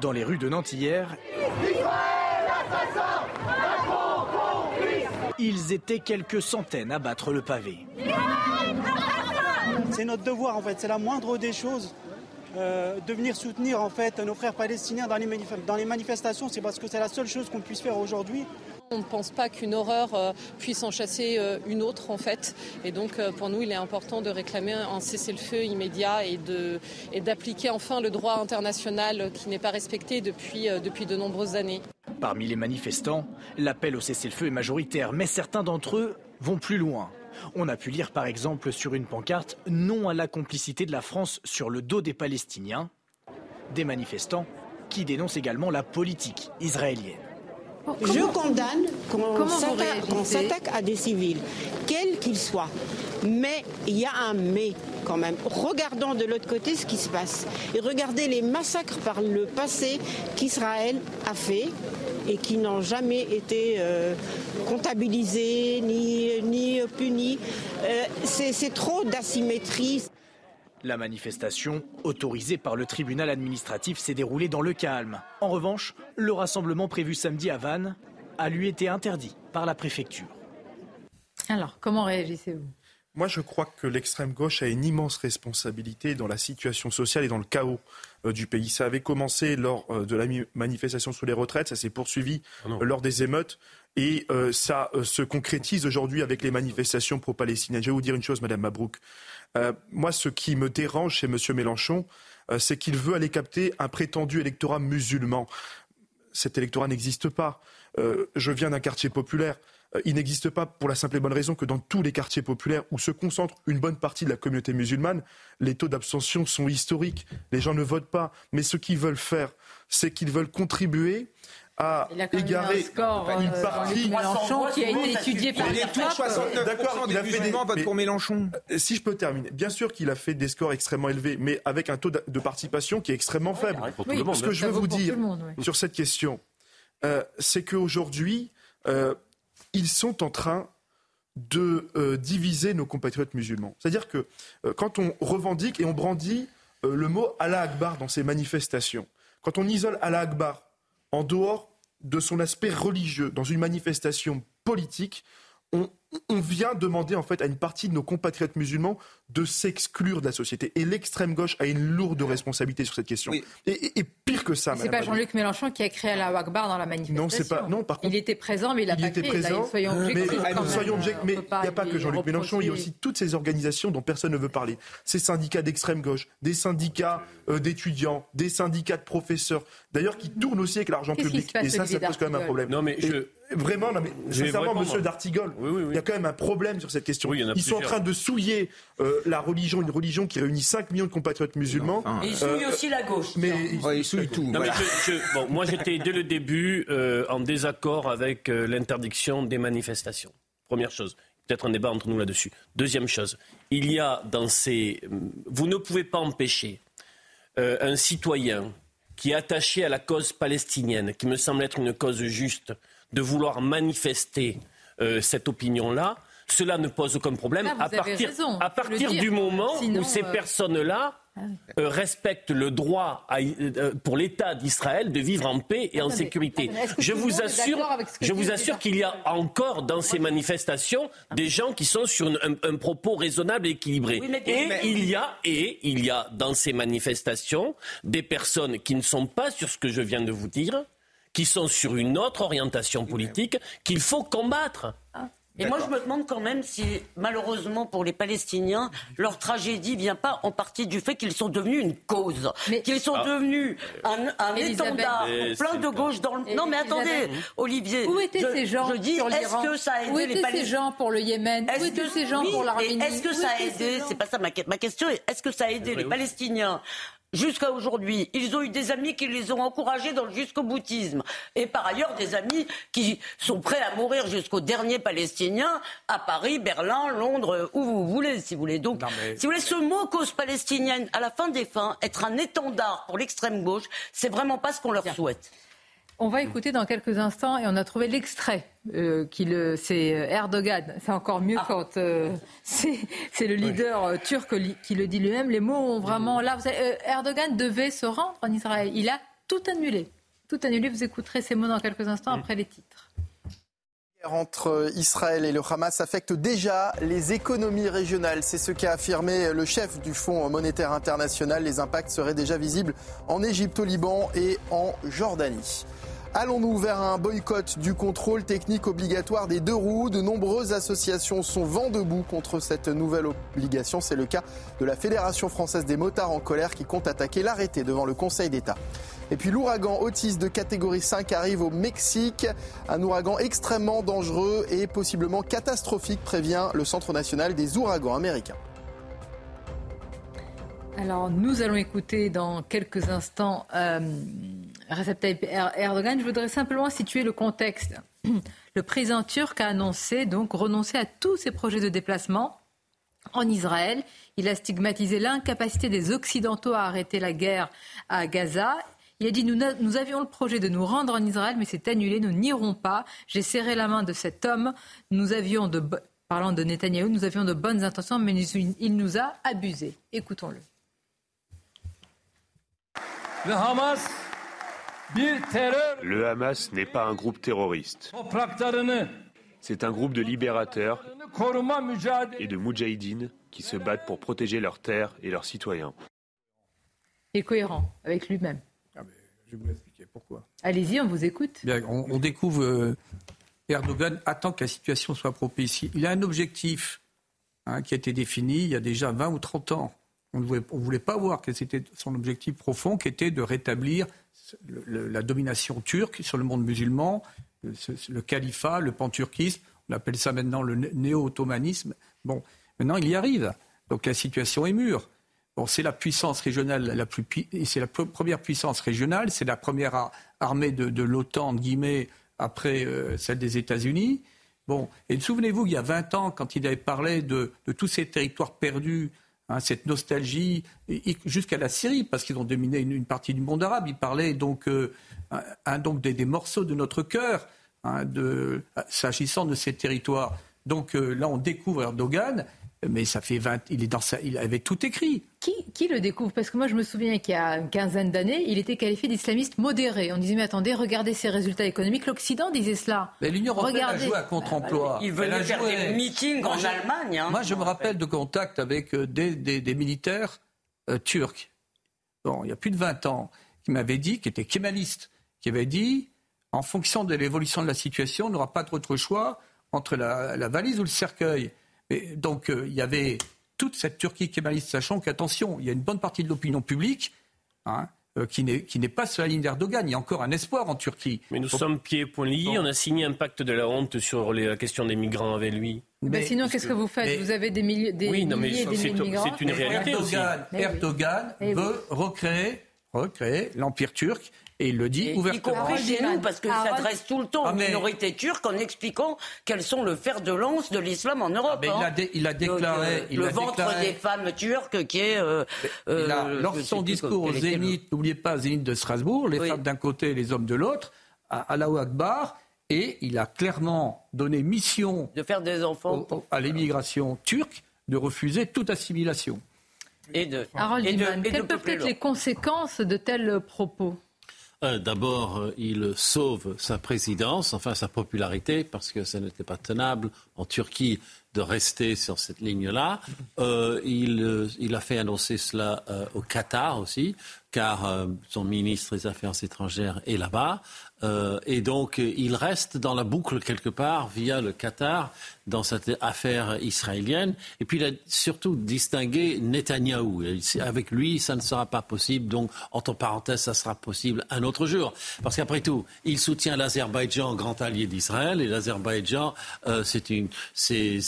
Dans les rues de Nantes hier, ils étaient quelques centaines à battre le pavé. C'est notre devoir en fait, c'est la moindre des choses. Euh, de venir soutenir en fait nos frères palestiniens dans les, dans les manifestations, c'est parce que c'est la seule chose qu'on puisse faire aujourd'hui. On ne pense pas qu'une horreur euh, puisse en chasser euh, une autre en fait. Et donc pour nous, il est important de réclamer un cessez-le-feu immédiat et, d'appliquer enfin le droit international qui n'est pas respecté depuis, depuis de nombreuses années. Parmi les manifestants, l'appel au cessez-le-feu est majoritaire, mais certains d'entre eux vont plus loin. On a pu lire par exemple sur une pancarte Non à la complicité de la France sur le dos des Palestiniens. Des manifestants qui dénoncent également la politique israélienne. Je condamne qu'on s'attaque à des civils, quels qu'ils soient. Mais il y a un mais quand même. Regardons de l'autre côté ce qui se passe. Et regardez les massacres par le passé qu'Israël a fait et qui n'ont jamais été euh, comptabilisés ni, ni punis. Euh, c'est trop d'asymétrie. La manifestation, autorisée par le tribunal administratif, s'est déroulée dans le calme. En revanche, le rassemblement prévu samedi à Vannes a lui été interdit par la préfecture. Alors, comment réagissez-vous? Moi, je crois que l'extrême gauche a une immense responsabilité dans la situation sociale et dans le chaos euh, du pays. Ça avait commencé lors euh, de la manifestation sous les retraites, ça s'est poursuivi ah euh, lors des émeutes et ça se concrétise aujourd'hui avec les manifestations pro-palestiniennes. Je vais vous dire une chose, Madame Mabrouk. moi, ce qui me dérange chez M. Mélenchon, c'est qu'il veut aller capter un prétendu électorat musulman. Cet électorat n'existe pas. je viens d'un quartier populaire. Euh, il n'existe pas pour la simple et bonne raison que dans tous les quartiers populaires où se concentre une bonne partie de la communauté musulmane, les taux d'abstention sont historiques. Les gens ne votent pas. Mais ce qu'ils veulent faire, c'est qu'ils veulent contribuer à égarer une euh, partie Mélenchon qui a été étudié par D'accord, il a fait des votent pour Mélenchon. Euh, si je peux terminer, bien sûr qu'il a fait des scores extrêmement élevés, mais avec un taux de participation qui est extrêmement faible. Ce que je veux vous dire sur cette question, c'est qu'aujourd'hui, ils sont en train de euh, diviser nos compatriotes musulmans. C'est-à-dire que euh, quand on revendique et on brandit euh, le mot Allah Akbar dans ces manifestations, quand on isole Allah Akbar en dehors de son aspect religieux dans une manifestation politique, on, vient demander en fait à une partie de nos compatriotes musulmans de s'exclure de la société. Et l'extrême gauche a une lourde responsabilité sur cette question. Et, pire que ça, C'est pas Jean-Luc Mélenchon qui a créé la Wakbar dans la manifestation. Non, c'est pas. Non, par contre, il était présent, mais il a il pas était créé. présent. soyons objectifs. Mais, il n'y a pas que Jean-Luc Mélenchon. Il y a aussi toutes ces organisations dont personne ne veut parler. Ces syndicats d'extrême gauche, des syndicats euh, d'étudiants, des syndicats de professeurs, d'ailleurs qui tournent aussi avec l'argent public. Et ça, ça pose quand même un problème. Non, mais je Vraiment, non, mais sincèrement, monsieur D'Artigol, il y a quand même un problème sur cette question. Ils sont en train de souiller euh, la religion, une religion qui réunit 5 millions de compatriotes musulmans. Et ils souillent aussi la gauche. Mais ils souillent tout. Non, mais bon, moi, j'étais dès le début euh, en désaccord avec euh, l'interdiction des manifestations. Première chose. Peut-être un débat entre nous là-dessus. Deuxième chose, il y a dans ces. Vous ne pouvez pas empêcher un citoyen qui est attaché à la cause palestinienne, qui me semble être une cause juste, de vouloir manifester euh, cette opinion-là, cela ne pose aucun problème ah, à partir, à partir du moment où ces euh, personnes-là ah euh, respectent le droit pour l'État d'Israël de vivre en paix et en sécurité. Je vous assure, je vous assure qu'il y a encore dans ces manifestations des gens qui sont sur un, propos raisonnable et équilibré. et il y a et il y a dans ces manifestations des personnes qui ne sont pas sur ce que je viens de vous dire qui sont sur une autre orientation politique qu'il faut combattre. Ah. Et moi, je me demande quand même si, malheureusement pour les Palestiniens, leur tragédie vient pas en partie du fait qu'ils sont devenus une cause, qu'ils sont ah. devenus un, étendard plein de gauche dans le. Non, mais attendez, Olivier. Où étaient ces gens Je dis, est-ce que ça a aidé Où étaient ces gens pour le Yémen Où étaient ces gens pour l'Arménie Est-ce que ça a aidé C'est pas ça ma, ma question. Est-ce que ça a aidé les Palestiniens jusqu'à aujourd'hui. Ils ont eu des amis qui les ont encouragés dans le jusqu'au boutisme. Et par ailleurs, des amis qui sont prêts à mourir jusqu'au dernier Palestinien à Paris, Berlin, Londres, où vous voulez, si vous voulez. Donc, si vous voulez, ce mot cause palestinienne, à la fin des fins, être un étendard pour l'extrême gauche, c'est vraiment pas ce qu'on leur souhaite. On va écouter dans quelques instants et on a trouvé l'extrait. Euh, c'est euh, Erdogan. C'est encore mieux ah. quand euh, c'est le leader turc qui le dit lui-même. Les mots ont vraiment. Là, Erdogan devait se rendre en Israël. Il a tout annulé. Tout annulé. Vous écouterez ces mots dans quelques instants après les titres entre Israël et le Hamas affecte déjà les économies régionales. C'est ce qu'a affirmé le chef du Fonds monétaire international. Les impacts seraient déjà visibles en Égypte, au Liban et en Jordanie. Allons-nous vers un boycott du contrôle technique obligatoire des deux roues? De nombreuses associations sont vent debout contre cette nouvelle obligation. C'est le cas de la Fédération française des motards en colère qui compte attaquer l'arrêté devant le Conseil d'État. Et puis l'ouragan Otis de catégorie 5 arrive au Mexique. Un ouragan extrêmement dangereux et possiblement catastrophique, prévient le Centre national des ouragans américains. Alors nous allons écouter dans quelques instants euh, Recep Tayyip er-, Erdogan. Je voudrais simplement situer le contexte. Le président turc a annoncé donc renoncer à tous ses projets de déplacement en Israël. Il a stigmatisé l'incapacité des Occidentaux à arrêter la guerre à Gaza. Il a dit nous, avions le projet de nous rendre en Israël, mais c'est annulé, nous n'irons pas. J'ai serré la main de cet homme. Nous avions de, parlant de Netanyahou, nous avions de bonnes intentions, mais il nous a abusés. Écoutons-le. Le Hamas le Hamas n'est pas un groupe terroriste. C'est un groupe de libérateurs et de moudjahidines qui se battent pour protéger leurs terres et leurs citoyens. Et cohérent avec lui-même. Ah, je vais vous expliquer pourquoi. Allez-y, on vous écoute. on, découvre euh, Erdogan attend que la situation soit propice. Il a un objectif hein, qui a été défini il y a déjà 20 ou 30 ans. On ne voulait, pas voir que c'était son objectif profond, qui était de rétablir la domination turque sur le monde musulman, le, califat, le panturquisme, on appelle ça maintenant le néo-ottomanisme. Bon, maintenant il y arrive. Donc la situation est mûre. Bon, c'est la puissance régionale la plus c'est la première puissance régionale, c'est la première armée de, l'OTAN guillemets après euh, celle des États-Unis. Bon, et souvenez-vous, il y a 20 ans, quand il avait parlé de tous ces territoires perdus Hein, cette nostalgie jusqu'à la Syrie, parce qu'ils ont dominé une, partie du monde arabe. Il parlait donc, euh, des, morceaux de notre cœur, hein, s'agissant de ces territoires. Donc euh, là, on découvre Erdogan mais ça fait 20, il, est dans il avait tout écrit. Qui, qui le découvre? Parce que moi, je me souviens qu'il y a une quinzaine d'années, il était qualifié d'islamiste modéré. On disait, mais attendez, regardez ses résultats économiques. L'Occident disait cela. Mais l'Union européenne a joué à contre-emploi. Il venait faire des meetings en Allemagne. Hein. moi, je me rappelle de contacts avec euh, des, des, militaires euh, turcs. Bon, il y a plus de 20 ans, qui m'avaient dit, qui étaient kémalistes, qui avaient dit, en fonction de l'évolution de la situation, on n'aura pas d'autre choix entre la, la valise ou le cercueil donc euh, il y avait toute cette Turquie kémaliste, sachant qu'attention, il y a une bonne partie de l'opinion publique hein, euh, qui n'est pas sur la ligne d'Erdogan. Il y a encore un espoir en Turquie. Mais nous sommes pieds et poings liés. On a signé un pacte de la honte sur la question des migrants avec lui. Mais, sinon, qu'est-ce que vous faites Vous avez des, milliers, des oui, milliers des migrants. C'est une réalité Erdogan, aussi. Erdogan veut recréer, recréer l'empire turc et il le dit ouvertement. Y compris chez nous, parce qu'il s'adresse tout le temps aux minorités turques en expliquant qu'elles sont le fer de lance de l'islam en Europe. Ah, hein. il, a déclaré. le ventre des femmes turques qui est. Euh, euh, lors de son discours au Zénith, n'oubliez pas Zénith de Strasbourg, les femmes d'un côté et les hommes de l'autre, à Allahu Akbar, et il a clairement donné mission de faire des enfants à l'immigration turque de refuser toute assimilation. Et de, Harold et quelles peuvent être les conséquences de tels propos? Euh, d'abord, euh, il sauve sa présidence, enfin sa popularité, parce que ça n'était pas tenable en Turquie de rester sur cette ligne-là. Euh, il, a fait annoncer cela au Qatar aussi, car son ministre des Affaires étrangères est là-bas. Et donc, il reste dans la boucle quelque part via le Qatar dans cette affaire israélienne. Et puis il a surtout distingué Netanyahou. Avec lui, ça ne sera pas possible. Donc, entre parenthèses, ça sera possible un autre jour. Parce qu'après tout, il soutient l'Azerbaïdjan, grand allié d'Israël. Et l'Azerbaïdjan, euh, c'est une, c'est,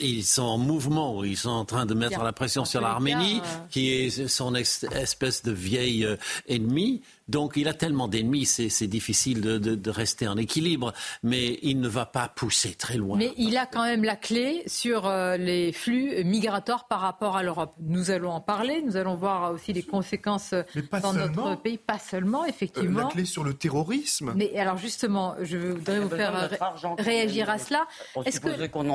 ils sont en mouvement. Ils sont en train de mettre la pression sur l'Arménie, qui est son espèce de vieille euh, ennemie. Donc il a tellement d'ennemis, c'est difficile de, de, de, rester en équilibre, mais il ne va pas pousser très loin. Mais il a quand même la clé sur euh, les flux migratoires par rapport à l'Europe. Nous allons en parler, nous allons voir aussi les conséquences dans notre pays, pas seulement, effectivement. la clé sur le terrorisme. Mais alors justement, je voudrais vous faire réagir à cela. Est-ce que...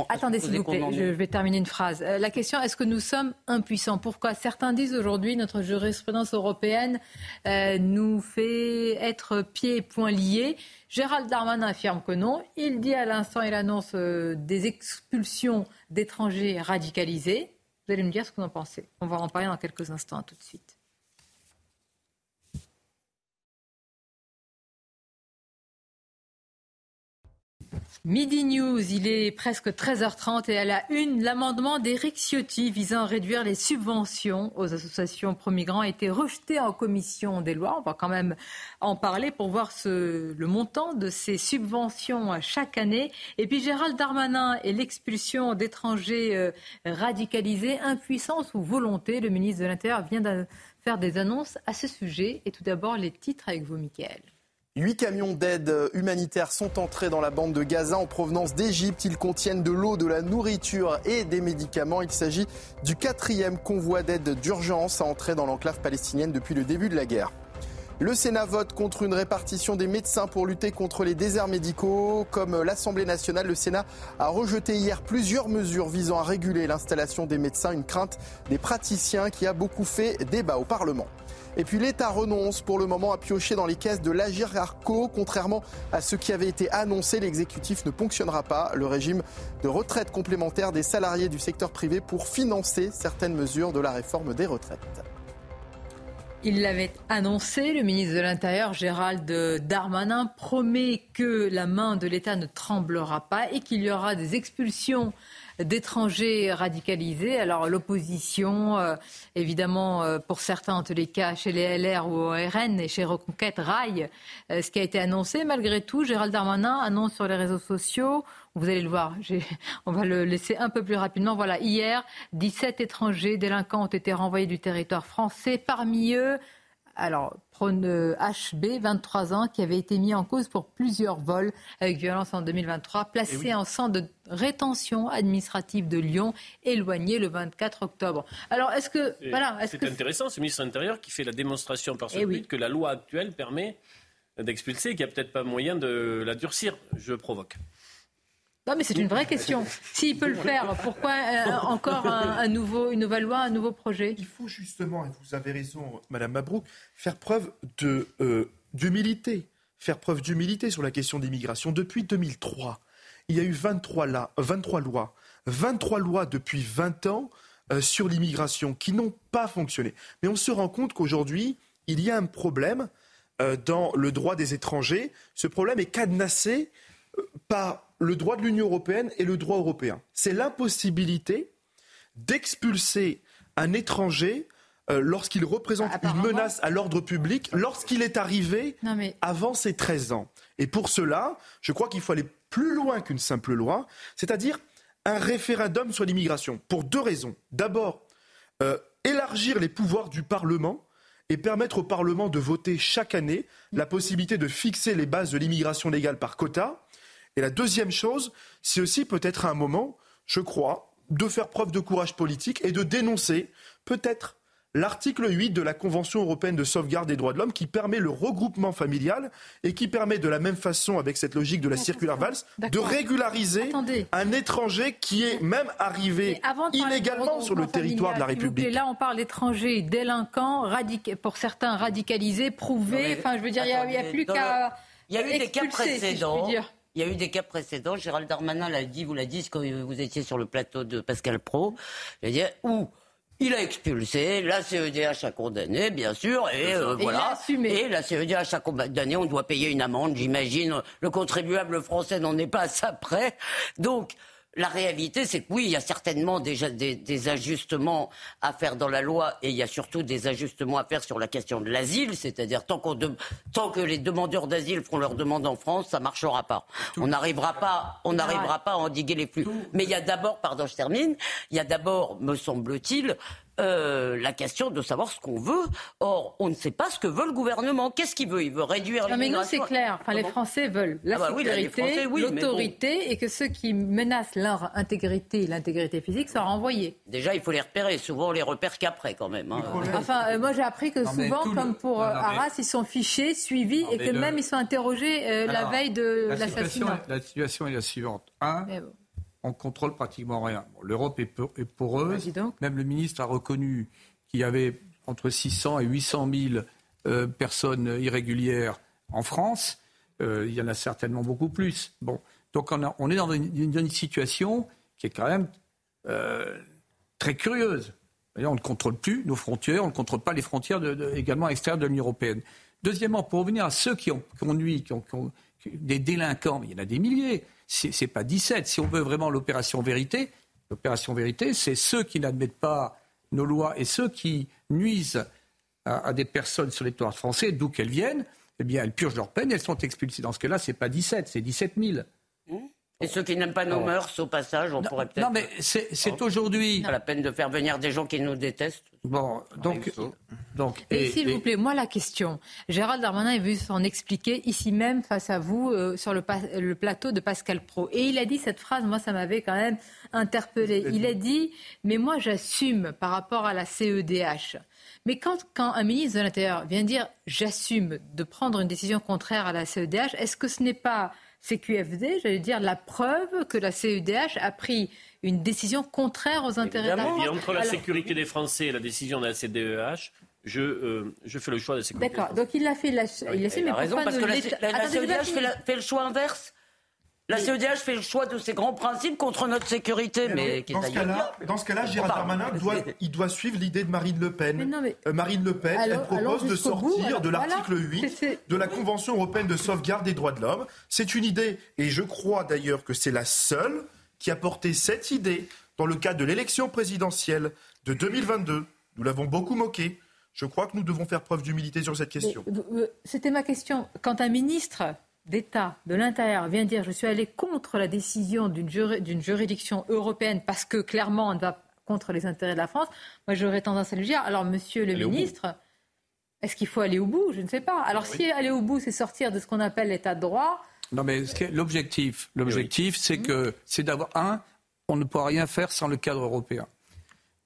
Attendez s'il vous plaît, je vais terminer une phrase. Euh, la question, est-ce que nous sommes impuissants? Pourquoi Certains disent aujourd'hui, notre jurisprudence européenne euh, nous fait être pieds et poings liés. Gérald Darmanin affirme que non. Il dit à l'instant, il annonce euh, des expulsions d'étrangers radicalisés. Vous allez me dire ce que vous en pensez. On va en parler dans quelques instants, tout de suite. Midi News, il est presque 13h30 et à la une, l'amendement d'Éric Ciotti visant à réduire les subventions aux associations pro-migrants a été rejeté en commission des lois. On va quand même en parler pour voir le montant de ces subventions chaque année. Et puis Gérald Darmanin et l'expulsion d'étrangers euh, radicalisés, impuissance ou volonté. Le ministre de l'Intérieur vient de faire des annonces à ce sujet. Et tout d'abord, les titres avec vous, Mickaël. Huit camions d'aide humanitaire sont entrés dans la bande de Gaza en provenance d'Égypte. Ils contiennent de l'eau, de la nourriture et des médicaments. Il s'agit du quatrième convoi d'aide d'urgence à entrer dans l'enclave palestinienne depuis le début de la guerre. Le Sénat vote contre une répartition des médecins pour lutter contre les déserts médicaux. Comme l'Assemblée nationale, le Sénat a rejeté hier plusieurs mesures visant à réguler l'installation des médecins, une crainte des praticiens qui a beaucoup fait débat au Parlement. Et puis l'État renonce pour le moment à piocher dans les caisses de l'Agir Arco. Contrairement à ce qui avait été annoncé, l'exécutif ne ponctionnera pas le régime de retraite complémentaire des salariés du secteur privé pour financer certaines mesures de la réforme des retraites. Il l'avait annoncé, le ministre de l'Intérieur, Gérald Darmanin, promet que la main de l'État ne tremblera pas et qu'il y aura des expulsions d'étrangers radicalisés. Alors l'opposition, euh, évidemment, euh, pour certains, en tous les cas, chez les LR ou au RN et chez Reconquête, raille euh, ce qui a été annoncé. Malgré tout, Gérald Darmanin annonce sur les réseaux sociaux, vous allez le voir, on va le laisser un peu plus rapidement. Voilà, hier, 17 étrangers délinquants ont été renvoyés du territoire français. Parmi eux, alors, HB, 23 ans, qui avait été mis en cause pour plusieurs vols avec violence en 2023, placé eh en centre de rétention administrative de Lyon, éloigné le 24 octobre. Alors, est-ce que. Voilà, c'est que... intéressant, ce ministre de l'Intérieur qui fait la démonstration par ce eh que la loi actuelle permet d'expulser, qu'il n'y a peut-être pas moyen de la durcir. Je provoque. Non, mais c'est une vraie question. S'il peut le faire, pourquoi euh, encore un, nouveau, une nouvelle loi, un nouveau projet? Il faut justement, et vous avez raison, Madame Mabrouk, faire preuve euh, d'humilité. Faire preuve d'humilité sur la question d'immigration. Depuis 2003, il y a eu 23, là, 23 lois. 23 lois depuis 20 ans euh, sur l'immigration qui n'ont pas fonctionné. Mais on se rend compte qu'aujourd'hui, il y a un problème dans le droit des étrangers. Ce problème est cadenassé par le droit de l'Union européenne et le droit européen. C'est l'impossibilité d'expulser un étranger euh, lorsqu'il représente une menace à l'ordre public, lorsqu'il est arrivé avant ses 13 ans. Et pour cela, je crois qu'il faut aller plus loin qu'une simple loi, c'est-à-dire un référendum sur l'immigration, pour deux raisons. D'abord, euh, élargir les pouvoirs du Parlement et permettre au Parlement de voter chaque année la possibilité de fixer les bases de l'immigration légale par quota. Et la deuxième chose, c'est aussi peut-être un moment, je crois, de faire preuve de courage politique et de dénoncer peut-être l'article 8 de la Convention européenne de sauvegarde des droits de l'homme qui permet le regroupement familial et qui permet de la même façon, avec cette logique de la circulaire valse, de régulariser un étranger qui est même arrivé illégalement sur le territoire de la République. là, on parle d'étrangers délinquants, pour certains radicalisés, prouvés. enfin, je veux dire, il n'y a, plus qu'à. Il y a eu des cas précédents. Il y a eu des cas précédents. Gérald Darmanin l'a dit, vous l'a dit quand vous étiez sur le plateau de Pascal Pro. Dire, où il a expulsé, la CEDH a condamné, bien sûr, et, euh, voilà. Et la CEDH a condamné, on doit payer une amende, j'imagine. Le contribuable français n'en est pas à ça près. Donc, la réalité, c'est que oui, il y a certainement déjà des, ajustements à faire dans la loi et il y a surtout des ajustements à faire sur la question de l'asile, c'est-à-dire tant, tant que les demandeurs d'asile feront leur demande en France, ça marchera pas. On n'arrivera pas, on n'arrivera pas à endiguer les flux. Mais il y a d'abord, pardon, je termine, il y a d'abord, me semble-t-il, euh, la question de savoir ce qu'on veut. Or, on ne sait pas ce que veut le gouvernement. Qu'est-ce qu'il veut? Il veut réduire Non, mais non, c'est clair. Enfin, les Français veulent la ah bah sécurité, l'autorité, et que ceux qui menacent leur intégrité, l'intégrité physique, soient renvoyés. Déjà, il faut les repérer. Souvent, on les repère qu'après, quand même. Hein. Enfin, euh, moi, j'ai appris que souvent, comme pour euh, Arras, ils sont fichés, suivis, et que même ils sont interrogés la veille de l'assassinat. La situation est la suivante. Un, on contrôle pratiquement rien. L'Europe est, poreuse. Même le ministre a reconnu qu'il y avait entre 600 et 800 000 euh, personnes irrégulières en France. Euh, il y en a certainement beaucoup plus. Bon, donc on, est dans une, situation qui est quand même euh, très curieuse. On ne contrôle plus nos frontières, on ne contrôle pas les frontières également extérieures de l'Union européenne. Deuxièmement, pour revenir à ceux qui ont conduit, qui ont, des délinquants, il y en a des milliers c'est pas 17. Si on veut vraiment l'opération vérité, l'opération vérité, c'est ceux qui n'admettent pas nos lois et ceux qui nuisent à, des personnes sur les territoires français, d'où qu'elles viennent, eh bien, elles purgent leur peine et elles sont expulsées. Dans ce cas-là, c'est pas 17, c'est 17 000. Et ceux qui n'aiment pas nos mœurs, au passage, on pourrait peut-être. Non, mais c'est aujourd'hui. Pas la peine de faire venir des gens qui nous détestent. Bon, donc. donc et, s'il vous plaît, moi, la question. Gérald Darmanin est venu s'en expliquer ici même face à vous euh, sur le, le, plateau de Pascal Pro. Et il a dit cette phrase, moi, ça m'avait quand même interpellé. Il a dit Mais moi, j'assume par rapport à la CEDH. Mais quand, quand un ministre de l'Intérieur vient dire J'assume de prendre une décision contraire à la CEDH, est-ce que ce n'est pas CQFD, j'allais dire, la preuve que la CEDH a pris une décision contraire aux intérêts de la France. entre la sécurité des Français et la décision de la CEDH, je, euh, je fais le choix de la sécurité. D'accord, donc il a fait la, il a, fait, mais raison, parce que la, la, CEDH fait, le choix inverse. La CEDH fait le choix de ses grands principes contre notre sécurité. Mais, dans, ce cas-là, dans ce cas-là, Gérard Darmanin doit, il doit suivre l'idée de Marine Le Pen. Euh, Marine Le Pen, elle propose de sortir de l'article 8 de la Convention européenne de sauvegarde des droits de l'homme. C'est une idée, et je crois d'ailleurs que c'est la seule qui a porté cette idée dans le cadre de l'élection présidentielle de 2022. Nous l'avons beaucoup moqué. Je crois que nous devons faire preuve d'humilité sur cette question. Euh, c'était ma question. Quand un ministre d'État de l'Intérieur vient dire je suis allé contre la décision d'une juridiction européenne parce que clairement on va contre les intérêts de la France, moi j'aurais tendance à lui dire alors monsieur le ministre, est-ce qu'il faut aller au bout? Je ne sais pas. Alors si aller au bout c'est sortir de ce qu'on appelle l'état de droit. Non mais l'objectif, l'objectif c'est que c'est d'avoir un, on ne pourra rien faire sans le cadre européen.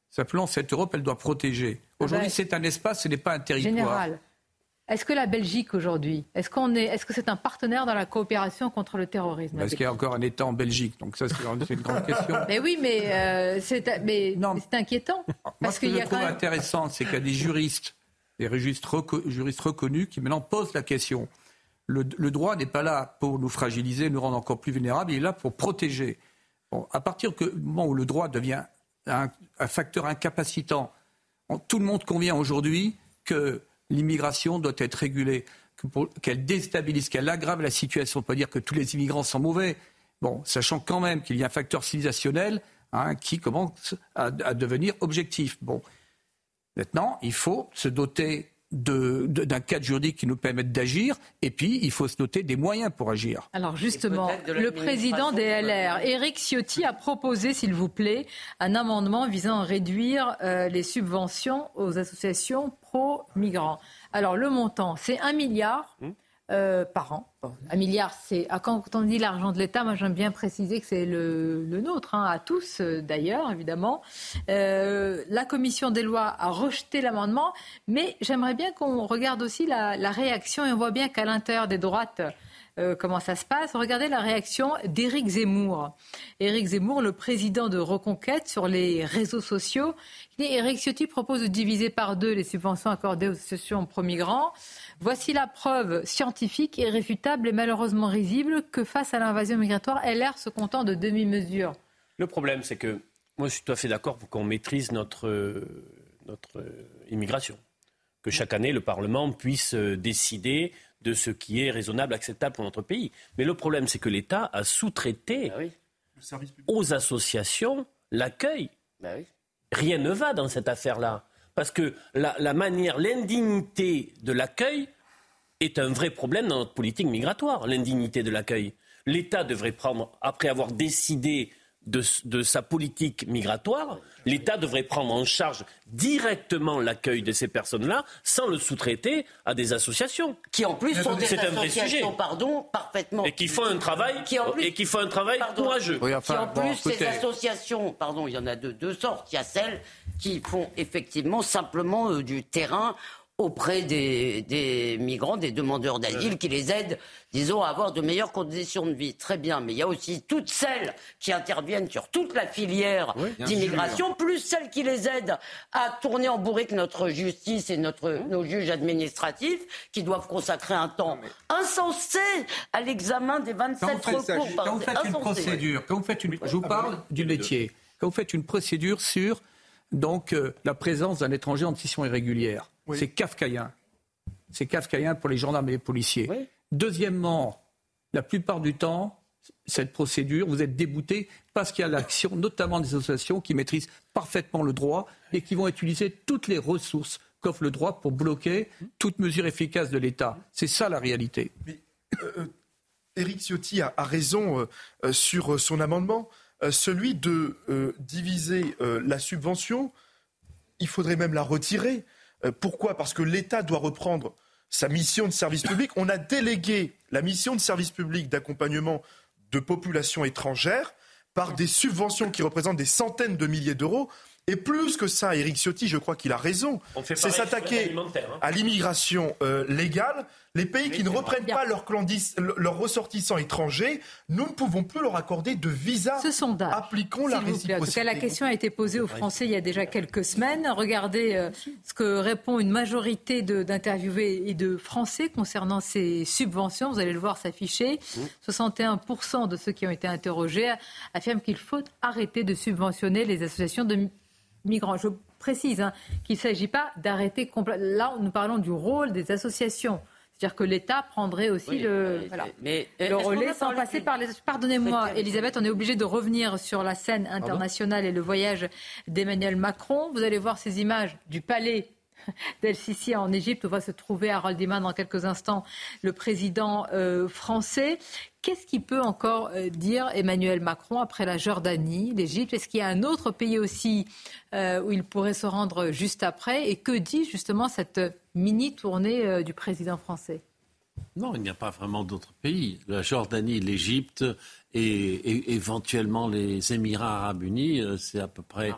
Simplement cette Europe elle doit protéger. Aujourd'hui ah ben, c'est un espace, ce n'est pas un territoire. Général. Est-ce que la Belgique aujourd'hui, est-ce qu'on est, est-ce que c'est un partenaire dans la coopération contre le terrorisme? Est-ce qu'il y a encore un État en Belgique Donc ça, c'est une grande question. Mais oui, mais euh, c'est, mais, c'est inquiétant. Parce ce que je trouve intéressant, c'est qu'il y a des juristes, des juristes, reconnus qui maintenant posent la question. Le, droit n'est pas là pour nous fragiliser, nous rendre encore plus vulnérables, il est là pour protéger. Bon, à partir du moment où le droit devient un, facteur incapacitant, tout le monde convient aujourd'hui que l'immigration doit être régulée, qu'elle déstabilise, qu'elle aggrave la situation. On peut dire que tous les immigrants sont mauvais. Sachant quand même qu'il y a un facteur civilisationnel hein, qui commence à, à, devenir objectif. Bon, maintenant, il faut se doter d'un cadre juridique qui nous permette d'agir, et puis il faut se doter des moyens pour agir. Alors justement, le président des LR, Éric Ciotti, a proposé, s'il vous plaît, un amendement visant à réduire euh, les subventions aux associations pro-migrants. Alors le montant, c'est un milliard. Euh, par an. un milliard, c'est ah, quand on dit l'argent de l'État, moi j'aime bien préciser que c'est le, nôtre, hein, à tous euh, d'ailleurs, évidemment. Euh, la commission des lois a rejeté l'amendement, mais j'aimerais bien qu'on regarde aussi la, la, réaction et on voit bien qu'à l'intérieur des droites, comment ça se passe. Regardez la réaction d'Éric Zemmour. Éric Zemmour, le président de Reconquête sur les réseaux sociaux. Éric Ciotti propose de diviser par deux les subventions accordées aux associations pro-migrants. Voici la preuve scientifique, irréfutable et malheureusement risible que face à l'invasion migratoire, LR se content de demi-mesures. Le problème, c'est que moi, je suis tout à fait d'accord pour qu'on maîtrise notre, notre immigration. Que chaque année, le Parlement puisse euh, décider de ce qui est raisonnable, acceptable pour notre pays. Mais le problème, c'est que l'État a sous-traité ah aux associations l'accueil. Bah Rien ne va dans cette affaire-là. Parce que la, manière, l'indignité de l'accueil est un vrai problème dans notre politique migratoire, l'indignité de l'accueil. L'État devrait prendre, après avoir décidé de, sa politique migratoire, l'État devrait prendre en charge directement l'accueil de ces personnes-là sans le sous-traiter à des associations. Qui en plus sont des associations, pardon, parfaitement. Et qui font un travail, qui et qui font un travail courageux. qui en plus, ces associations, pardon, il y en a de deux sortes. Il y a celles qui font effectivement simplement euh, du terrain auprès des, migrants, des demandeurs d'asile, qui les aident, disons, à avoir de meilleures conditions de vie. Très bien, mais il y a aussi toutes celles qui interviennent sur toute la filière d'immigration, plus celles qui les aident à tourner en bourrique notre justice et notre, nos juges administratifs, qui doivent consacrer un temps insensé à l'examen des 27 recours. Quand vous faites une procédure, quand vous faites une, je vous parle du métier, quand vous faites une procédure sur donc euh, la présence d'un étranger en situation irrégulière. C'est kafkaïen. C'est kafkaïen pour les gendarmes et les policiers. Deuxièmement, la plupart du temps, cette procédure, vous êtes débouté parce qu'il y a l'action, notamment des associations qui maîtrisent parfaitement le droit et qui vont utiliser toutes les ressources qu'offre le droit pour bloquer toute mesure efficace de l'État. C'est ça la réalité. Mais, Eric euh, Ciotti a, raison euh, sur son amendement. Euh, celui de euh, diviser euh, la subvention. Il faudrait même la retirer. pourquoi? Parce que l'État doit reprendre sa mission de service public. On a délégué la mission de service public d'accompagnement de populations étrangères par des subventions qui représentent des centaines de milliers d'euros et plus que ça, Éric Ciotti, je crois qu'il a raison, c'est s'attaquer hein. à l'immigration euh, légale. Les pays qui ne reprennent pas leurs, ressortissants étrangers, nous ne pouvons plus leur accorder de visa. Ce sondage. Appliquons la réciprocité. En tout cas, la question a été posée aux Français il y a déjà quelques semaines. Regardez euh, ce que répond une majorité d'interviewés et de Français concernant ces subventions. Vous allez le voir s'afficher. 61% de ceux qui ont été interrogés affirment qu'il faut arrêter de subventionner les associations de migrants. Je précise hein, qu'il ne s'agit pas d'arrêter complètement. Là, nous parlons du rôle des associations. C'est-à-dire que l'État prendrait aussi le, mais, le relais sans passer par les. Pardonnez-moi, Elisabeth, on est obligé de revenir sur la scène internationale et le voyage d'Emmanuel Macron. Vous allez voir ces images du palais d'El Sisi en Égypte, où va se trouver Harold Iman dans quelques instants, le président euh, français. Qu'est-ce qu'il peut encore euh, dire Emmanuel Macron après la Jordanie, l'Égypte? Est-ce qu'il y a un autre pays aussi euh, où il pourrait se rendre juste après? Et que dit justement cette mini tournée euh, du président français? Non, il n'y a pas vraiment d'autres pays. La Jordanie, l'Égypte et, éventuellement les Émirats arabes unis, c'est à peu près.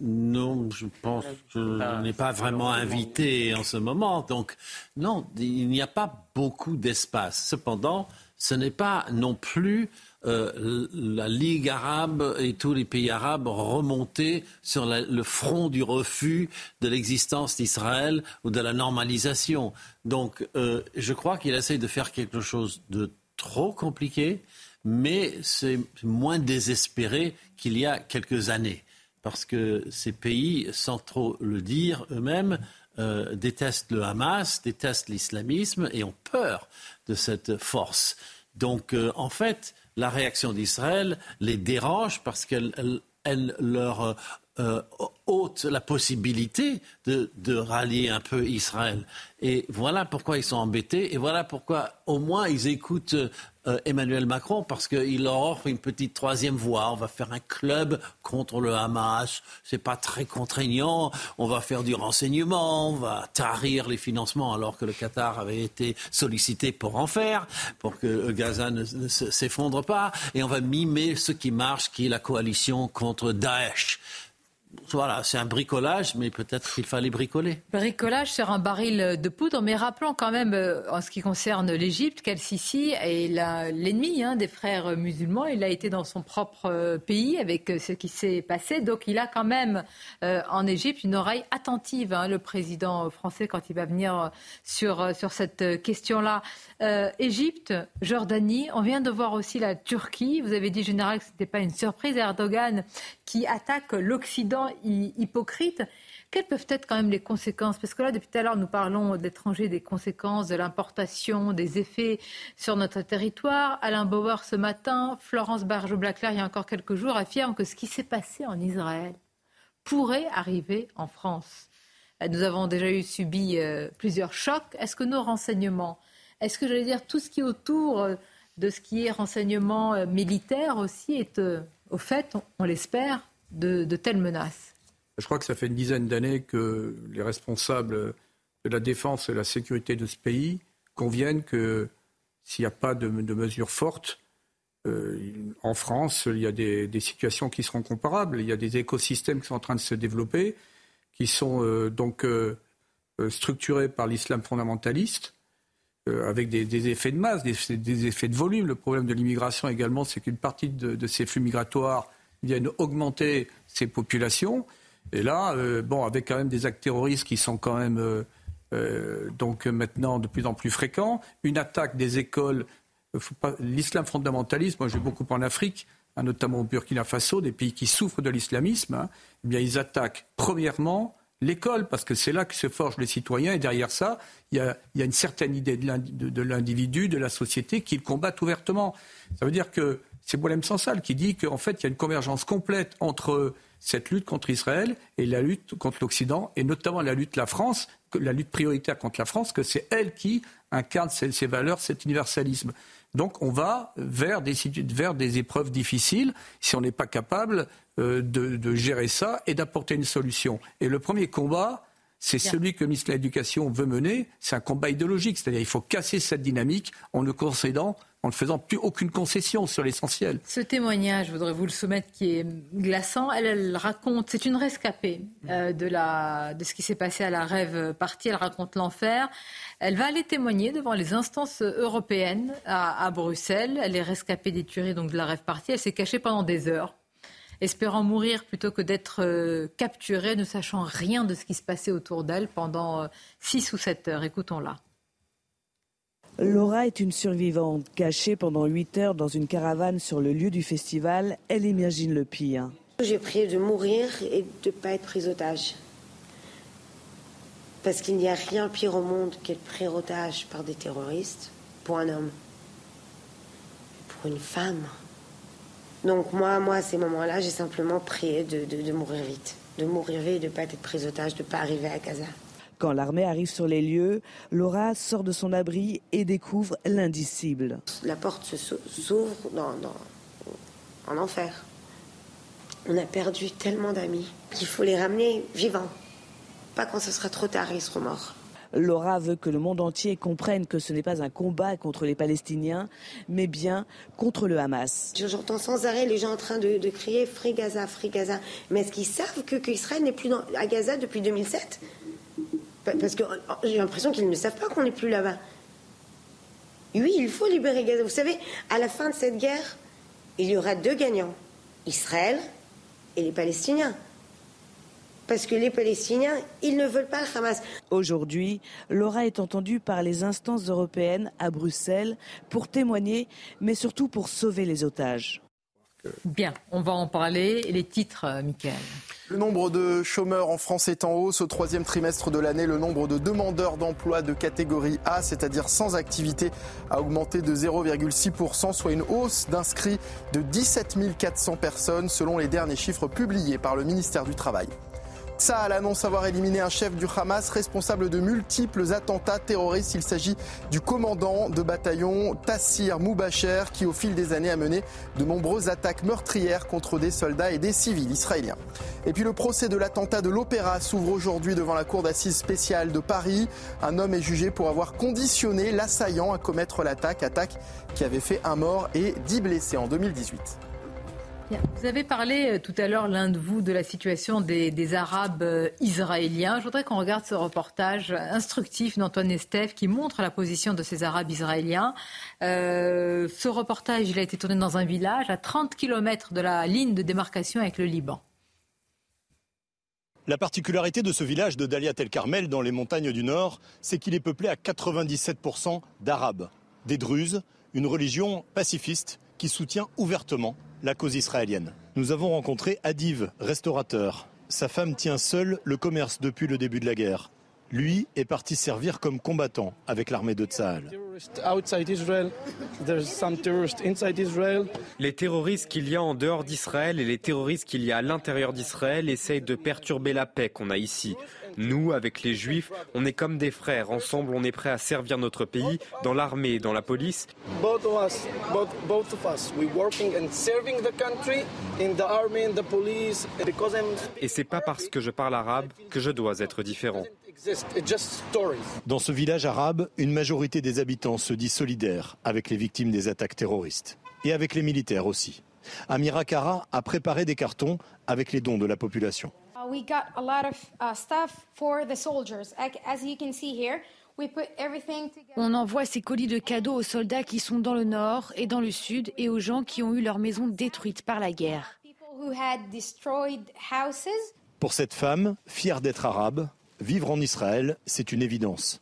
Non, je pense que je n'ai pas vraiment invité en ce moment. Donc, non, il n'y a pas beaucoup d'espace. Cependant, ce n'est pas non plus euh, la Ligue arabe et tous les pays arabes remontés sur le front du refus de l'existence d'Israël ou de la normalisation. Donc, euh, je crois qu'il essaye de faire quelque chose de trop compliqué, mais c'est moins désespéré qu'il y a quelques années parce que ces pays, sans trop le dire eux-mêmes, euh, détestent le Hamas, détestent l'islamisme et ont peur de cette force. Donc, euh, en fait, la réaction d'Israël les dérange parce qu'elle leur euh, ôte la possibilité de, de, rallier un peu Israël. Et voilà pourquoi ils sont embêtés, et voilà pourquoi au moins ils écoutent euh, Emmanuel Macron parce qu'il leur offre une petite troisième voie. On va faire un club contre le Hamas. C'est pas très contraignant. On va faire du renseignement. On va tarir les financements alors que le Qatar avait été sollicité pour en faire, pour que Gaza ne, ne s'effondre pas. Et on va mimer ce qui marche, qui est la coalition contre Daesh voilà, c'est un bricolage, mais peut-être qu'il fallait bricoler. Bricolage sur un baril de poudre, mais rappelons quand même, euh, en ce qui concerne l'Égypte, qu'El-Sisi est l'ennemi hein, des frères musulmans. Il a été dans son propre euh, pays avec euh, ce qui s'est passé. Donc il a quand même en Égypte une oreille attentive, hein, le président français, quand il va venir sur, sur cette question-là. Égypte, Jordanie, on vient de voir aussi la Turquie. Vous avez dit, général, que ce n'était pas une surprise. Erdogan qui attaque l'Occident hypocrite. Quelles peuvent être quand même les conséquences? Parce que là, depuis tout à l'heure, nous parlons d'étrangers, des conséquences de l'importation, des effets sur notre territoire. Alain Bauer, ce matin, Florence Barjot-Blaclair, il y a encore quelques jours, affirme que ce qui s'est passé en Israël pourrait arriver en France. Nous avons déjà eu subi euh, plusieurs chocs. Est-ce que nos renseignements, est-ce que j'allais dire tout ce qui est autour euh, de ce qui est renseignement euh, militaire aussi est au fait, on, l'espère, de, telles menaces Je crois que ça fait une dizaine d'années que les responsables de la défense et de la sécurité de ce pays conviennent que s'il n'y a pas de, mesures fortes, euh, en France, il y a des, situations qui seront comparables. Il y a des écosystèmes qui sont en train de se développer, qui sont euh, donc euh, structurés par l'islam fondamentaliste, avec des, effets de masse, des, effets de volume. Le problème de l'immigration également, c'est qu'une partie de, ces flux migratoires viennent augmenter ces populations. Et là, euh, bon, avec quand même des actes terroristes qui sont quand même euh, euh, donc maintenant de plus en plus fréquents, une attaque des écoles, l'islam fondamentaliste, moi j'ai beaucoup en Afrique, hein, notamment au Burkina Faso, des pays qui souffrent de l'islamisme, hein, eh bien ils attaquent premièrement l'école, parce que c'est là que se forgent les citoyens, et derrière ça, il y a, une certaine idée de l'individu, de la société, qu'ils combattent ouvertement. Ça veut dire que c'est Boilem Sansal qui dit qu'en fait, il y a une convergence complète entre cette lutte contre Israël et la lutte contre l'Occident, et notamment la lutte de la France, la lutte prioritaire contre la France, que c'est elle qui incarne ces valeurs, cet universalisme. Donc on va vers des, vers des épreuves difficiles si on n'est pas capable euh, de, gérer ça et d'apporter une solution. Et le premier combat, c'est celui que le ministre de l'Éducation veut mener. C'est un combat idéologique, c'est-à-dire il faut casser cette dynamique en ne concédant en ne faisant plus aucune concession sur l'essentiel. Ce témoignage, je voudrais vous le soumettre, qui est glaçant. Elle, raconte, c'est une rescapée euh, de, ce qui s'est passé à la rêve partie. Elle raconte l'enfer. Elle va aller témoigner devant les instances européennes à, Bruxelles. Elle est rescapée des tueries donc de la rêve partie. Elle s'est cachée pendant des heures espérant mourir plutôt que d'être euh, capturée, ne sachant rien de ce qui se passait autour d'elle pendant euh, six ou sept heures. Écoutons-la. Laura est une survivante. Cachée pendant 8 heures dans une caravane sur le lieu du festival, elle imagine le pire. J'ai prié de mourir et de ne pas être prise otage. Parce qu'il n'y a rien pire au monde qu'être pris otage par des terroristes pour un homme. Pour une femme. Donc moi, moi à ces moments-là, j'ai simplement prié de, mourir vite. De mourir vite et de ne pas être prise otage, de ne pas arriver à Gaza. Quand l'armée arrive sur les lieux, Laura sort de son abri et découvre l'indicible. La porte s'ouvre dans, en enfer. On a perdu tellement d'amis qu'il faut les ramener vivants. Pas quand ce sera trop tard, ils seront morts. Laura veut que le monde entier comprenne que ce n'est pas un combat contre les Palestiniens, mais bien contre le Hamas. J'entends sans arrêt les gens en train de, crier Free Gaza, Free Gaza. Mais est-ce qu'ils savent qu'Israël n'est plus à Gaza depuis 2007 Parce que j'ai l'impression qu'ils ne savent pas qu'on n'est plus là-bas. Oui, il faut libérer Gaza. Vous savez, à la fin de cette guerre, il y aura deux gagnants, Israël et les Palestiniens. Parce que les Palestiniens, ils ne veulent pas le Hamas. Aujourd'hui, Laura est entendue par les instances européennes à Bruxelles pour témoigner, mais surtout pour sauver les otages. Bien, on va en parler. Les titres, euh, Michael. Le nombre de chômeurs en France est en hausse. Au troisième trimestre de l'année, le nombre de demandeurs d'emploi de catégorie A, c'est-à-dire sans activité, a augmenté de 0,6%, soit une hausse d'inscrits de 17 400 personnes selon les derniers chiffres publiés par le ministère du Travail. Tsahal annonce avoir éliminé un chef du Hamas responsable de multiples attentats terroristes. Il s'agit du commandant de bataillon Tassir Moubacher qui au fil des années a mené de nombreuses attaques meurtrières contre des soldats et des civils israéliens. Et puis le procès de l'attentat de l'Opéra s'ouvre aujourd'hui devant la cour d'assises spéciale de Paris. Un homme est jugé pour avoir conditionné l'assaillant à commettre l'attaque, attaque qui avait fait un mort et dix blessés en 2018. Vous avez parlé euh, tout à l'heure, l'un de vous, de la situation des, Arabes euh, israéliens. Je voudrais qu'on regarde ce reportage instructif d'Antoine Estève qui montre la position de ces Arabes israéliens. Euh, ce reportage, il a été tourné dans un village à 30 km de la ligne de démarcation avec le Liban. La particularité de ce village de Dalia El Carmel dans les montagnes du Nord, c'est qu'il est peuplé à 97% d'Arabes, des Druzes, une religion pacifiste qui soutient ouvertement la cause israélienne. Nous avons rencontré Adiv, restaurateur. Sa femme tient seule le commerce depuis le début de la guerre. Lui est parti servir comme combattant avec l'armée de Tsahal. Les terroristes qu'il y a en dehors d'Israël et les terroristes qu'il y a à l'intérieur d'Israël essayent de perturber la paix qu'on a ici. Nous, avec les Juifs, on est comme des frères. Ensemble, on est prêt à servir notre pays dans l'armée et dans la police. Et c'est pas parce que je parle arabe que je dois être différent. Dans ce village arabe, une majorité des habitants se dit solidaire avec les victimes des attaques terroristes et avec les militaires aussi. Amira Kara a préparé des cartons avec les dons de la population. On envoie ces colis de cadeaux aux soldats qui sont dans le nord et dans le sud et aux gens qui ont eu leur maison détruite par la guerre. Pour cette femme, fière d'être arabe, vivre en Israël, c'est une évidence.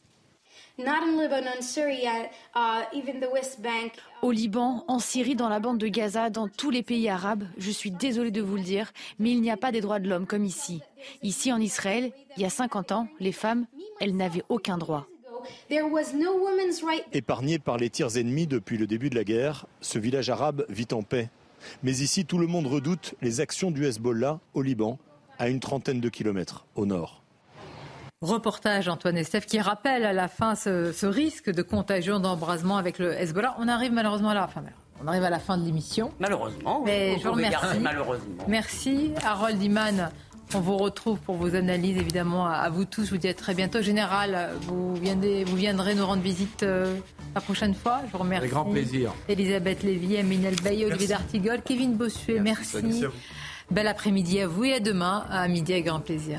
Au Liban, en Syrie, dans la bande de Gaza, dans tous les pays arabes, je suis désolée de vous le dire, mais il n'y a pas des droits de l'homme comme ici. Ici, en Israël, il y a 50 ans, les femmes, elles n'avaient aucun droit. Épargné par les tirs ennemis depuis le début de la guerre, ce village arabe vit en paix. Mais ici, tout le monde redoute les actions du Hezbollah au Liban, à une trentaine de kilomètres au nord. Reportage Antoine Estef qui rappelle à la fin ce, risque de contagion, d'embrasement avec le Hezbollah. On arrive malheureusement à la fin. On arrive à la fin de l'émission. Malheureusement. Mais je vous remercie. Malheureusement. Merci Harold Iman. On vous retrouve pour vos analyses, évidemment, à vous tous. Je vous dis à très bientôt. Général, vous viendrez, vous viendrez nous rendre visite euh, la prochaine fois. Je vous remercie. Avec grand plaisir. Elisabeth Lévy, Aminel Baye, Olivier D'Artigol, Kevin Bossuet, merci. merci. Bel après-midi à vous et à demain, à midi avec grand plaisir.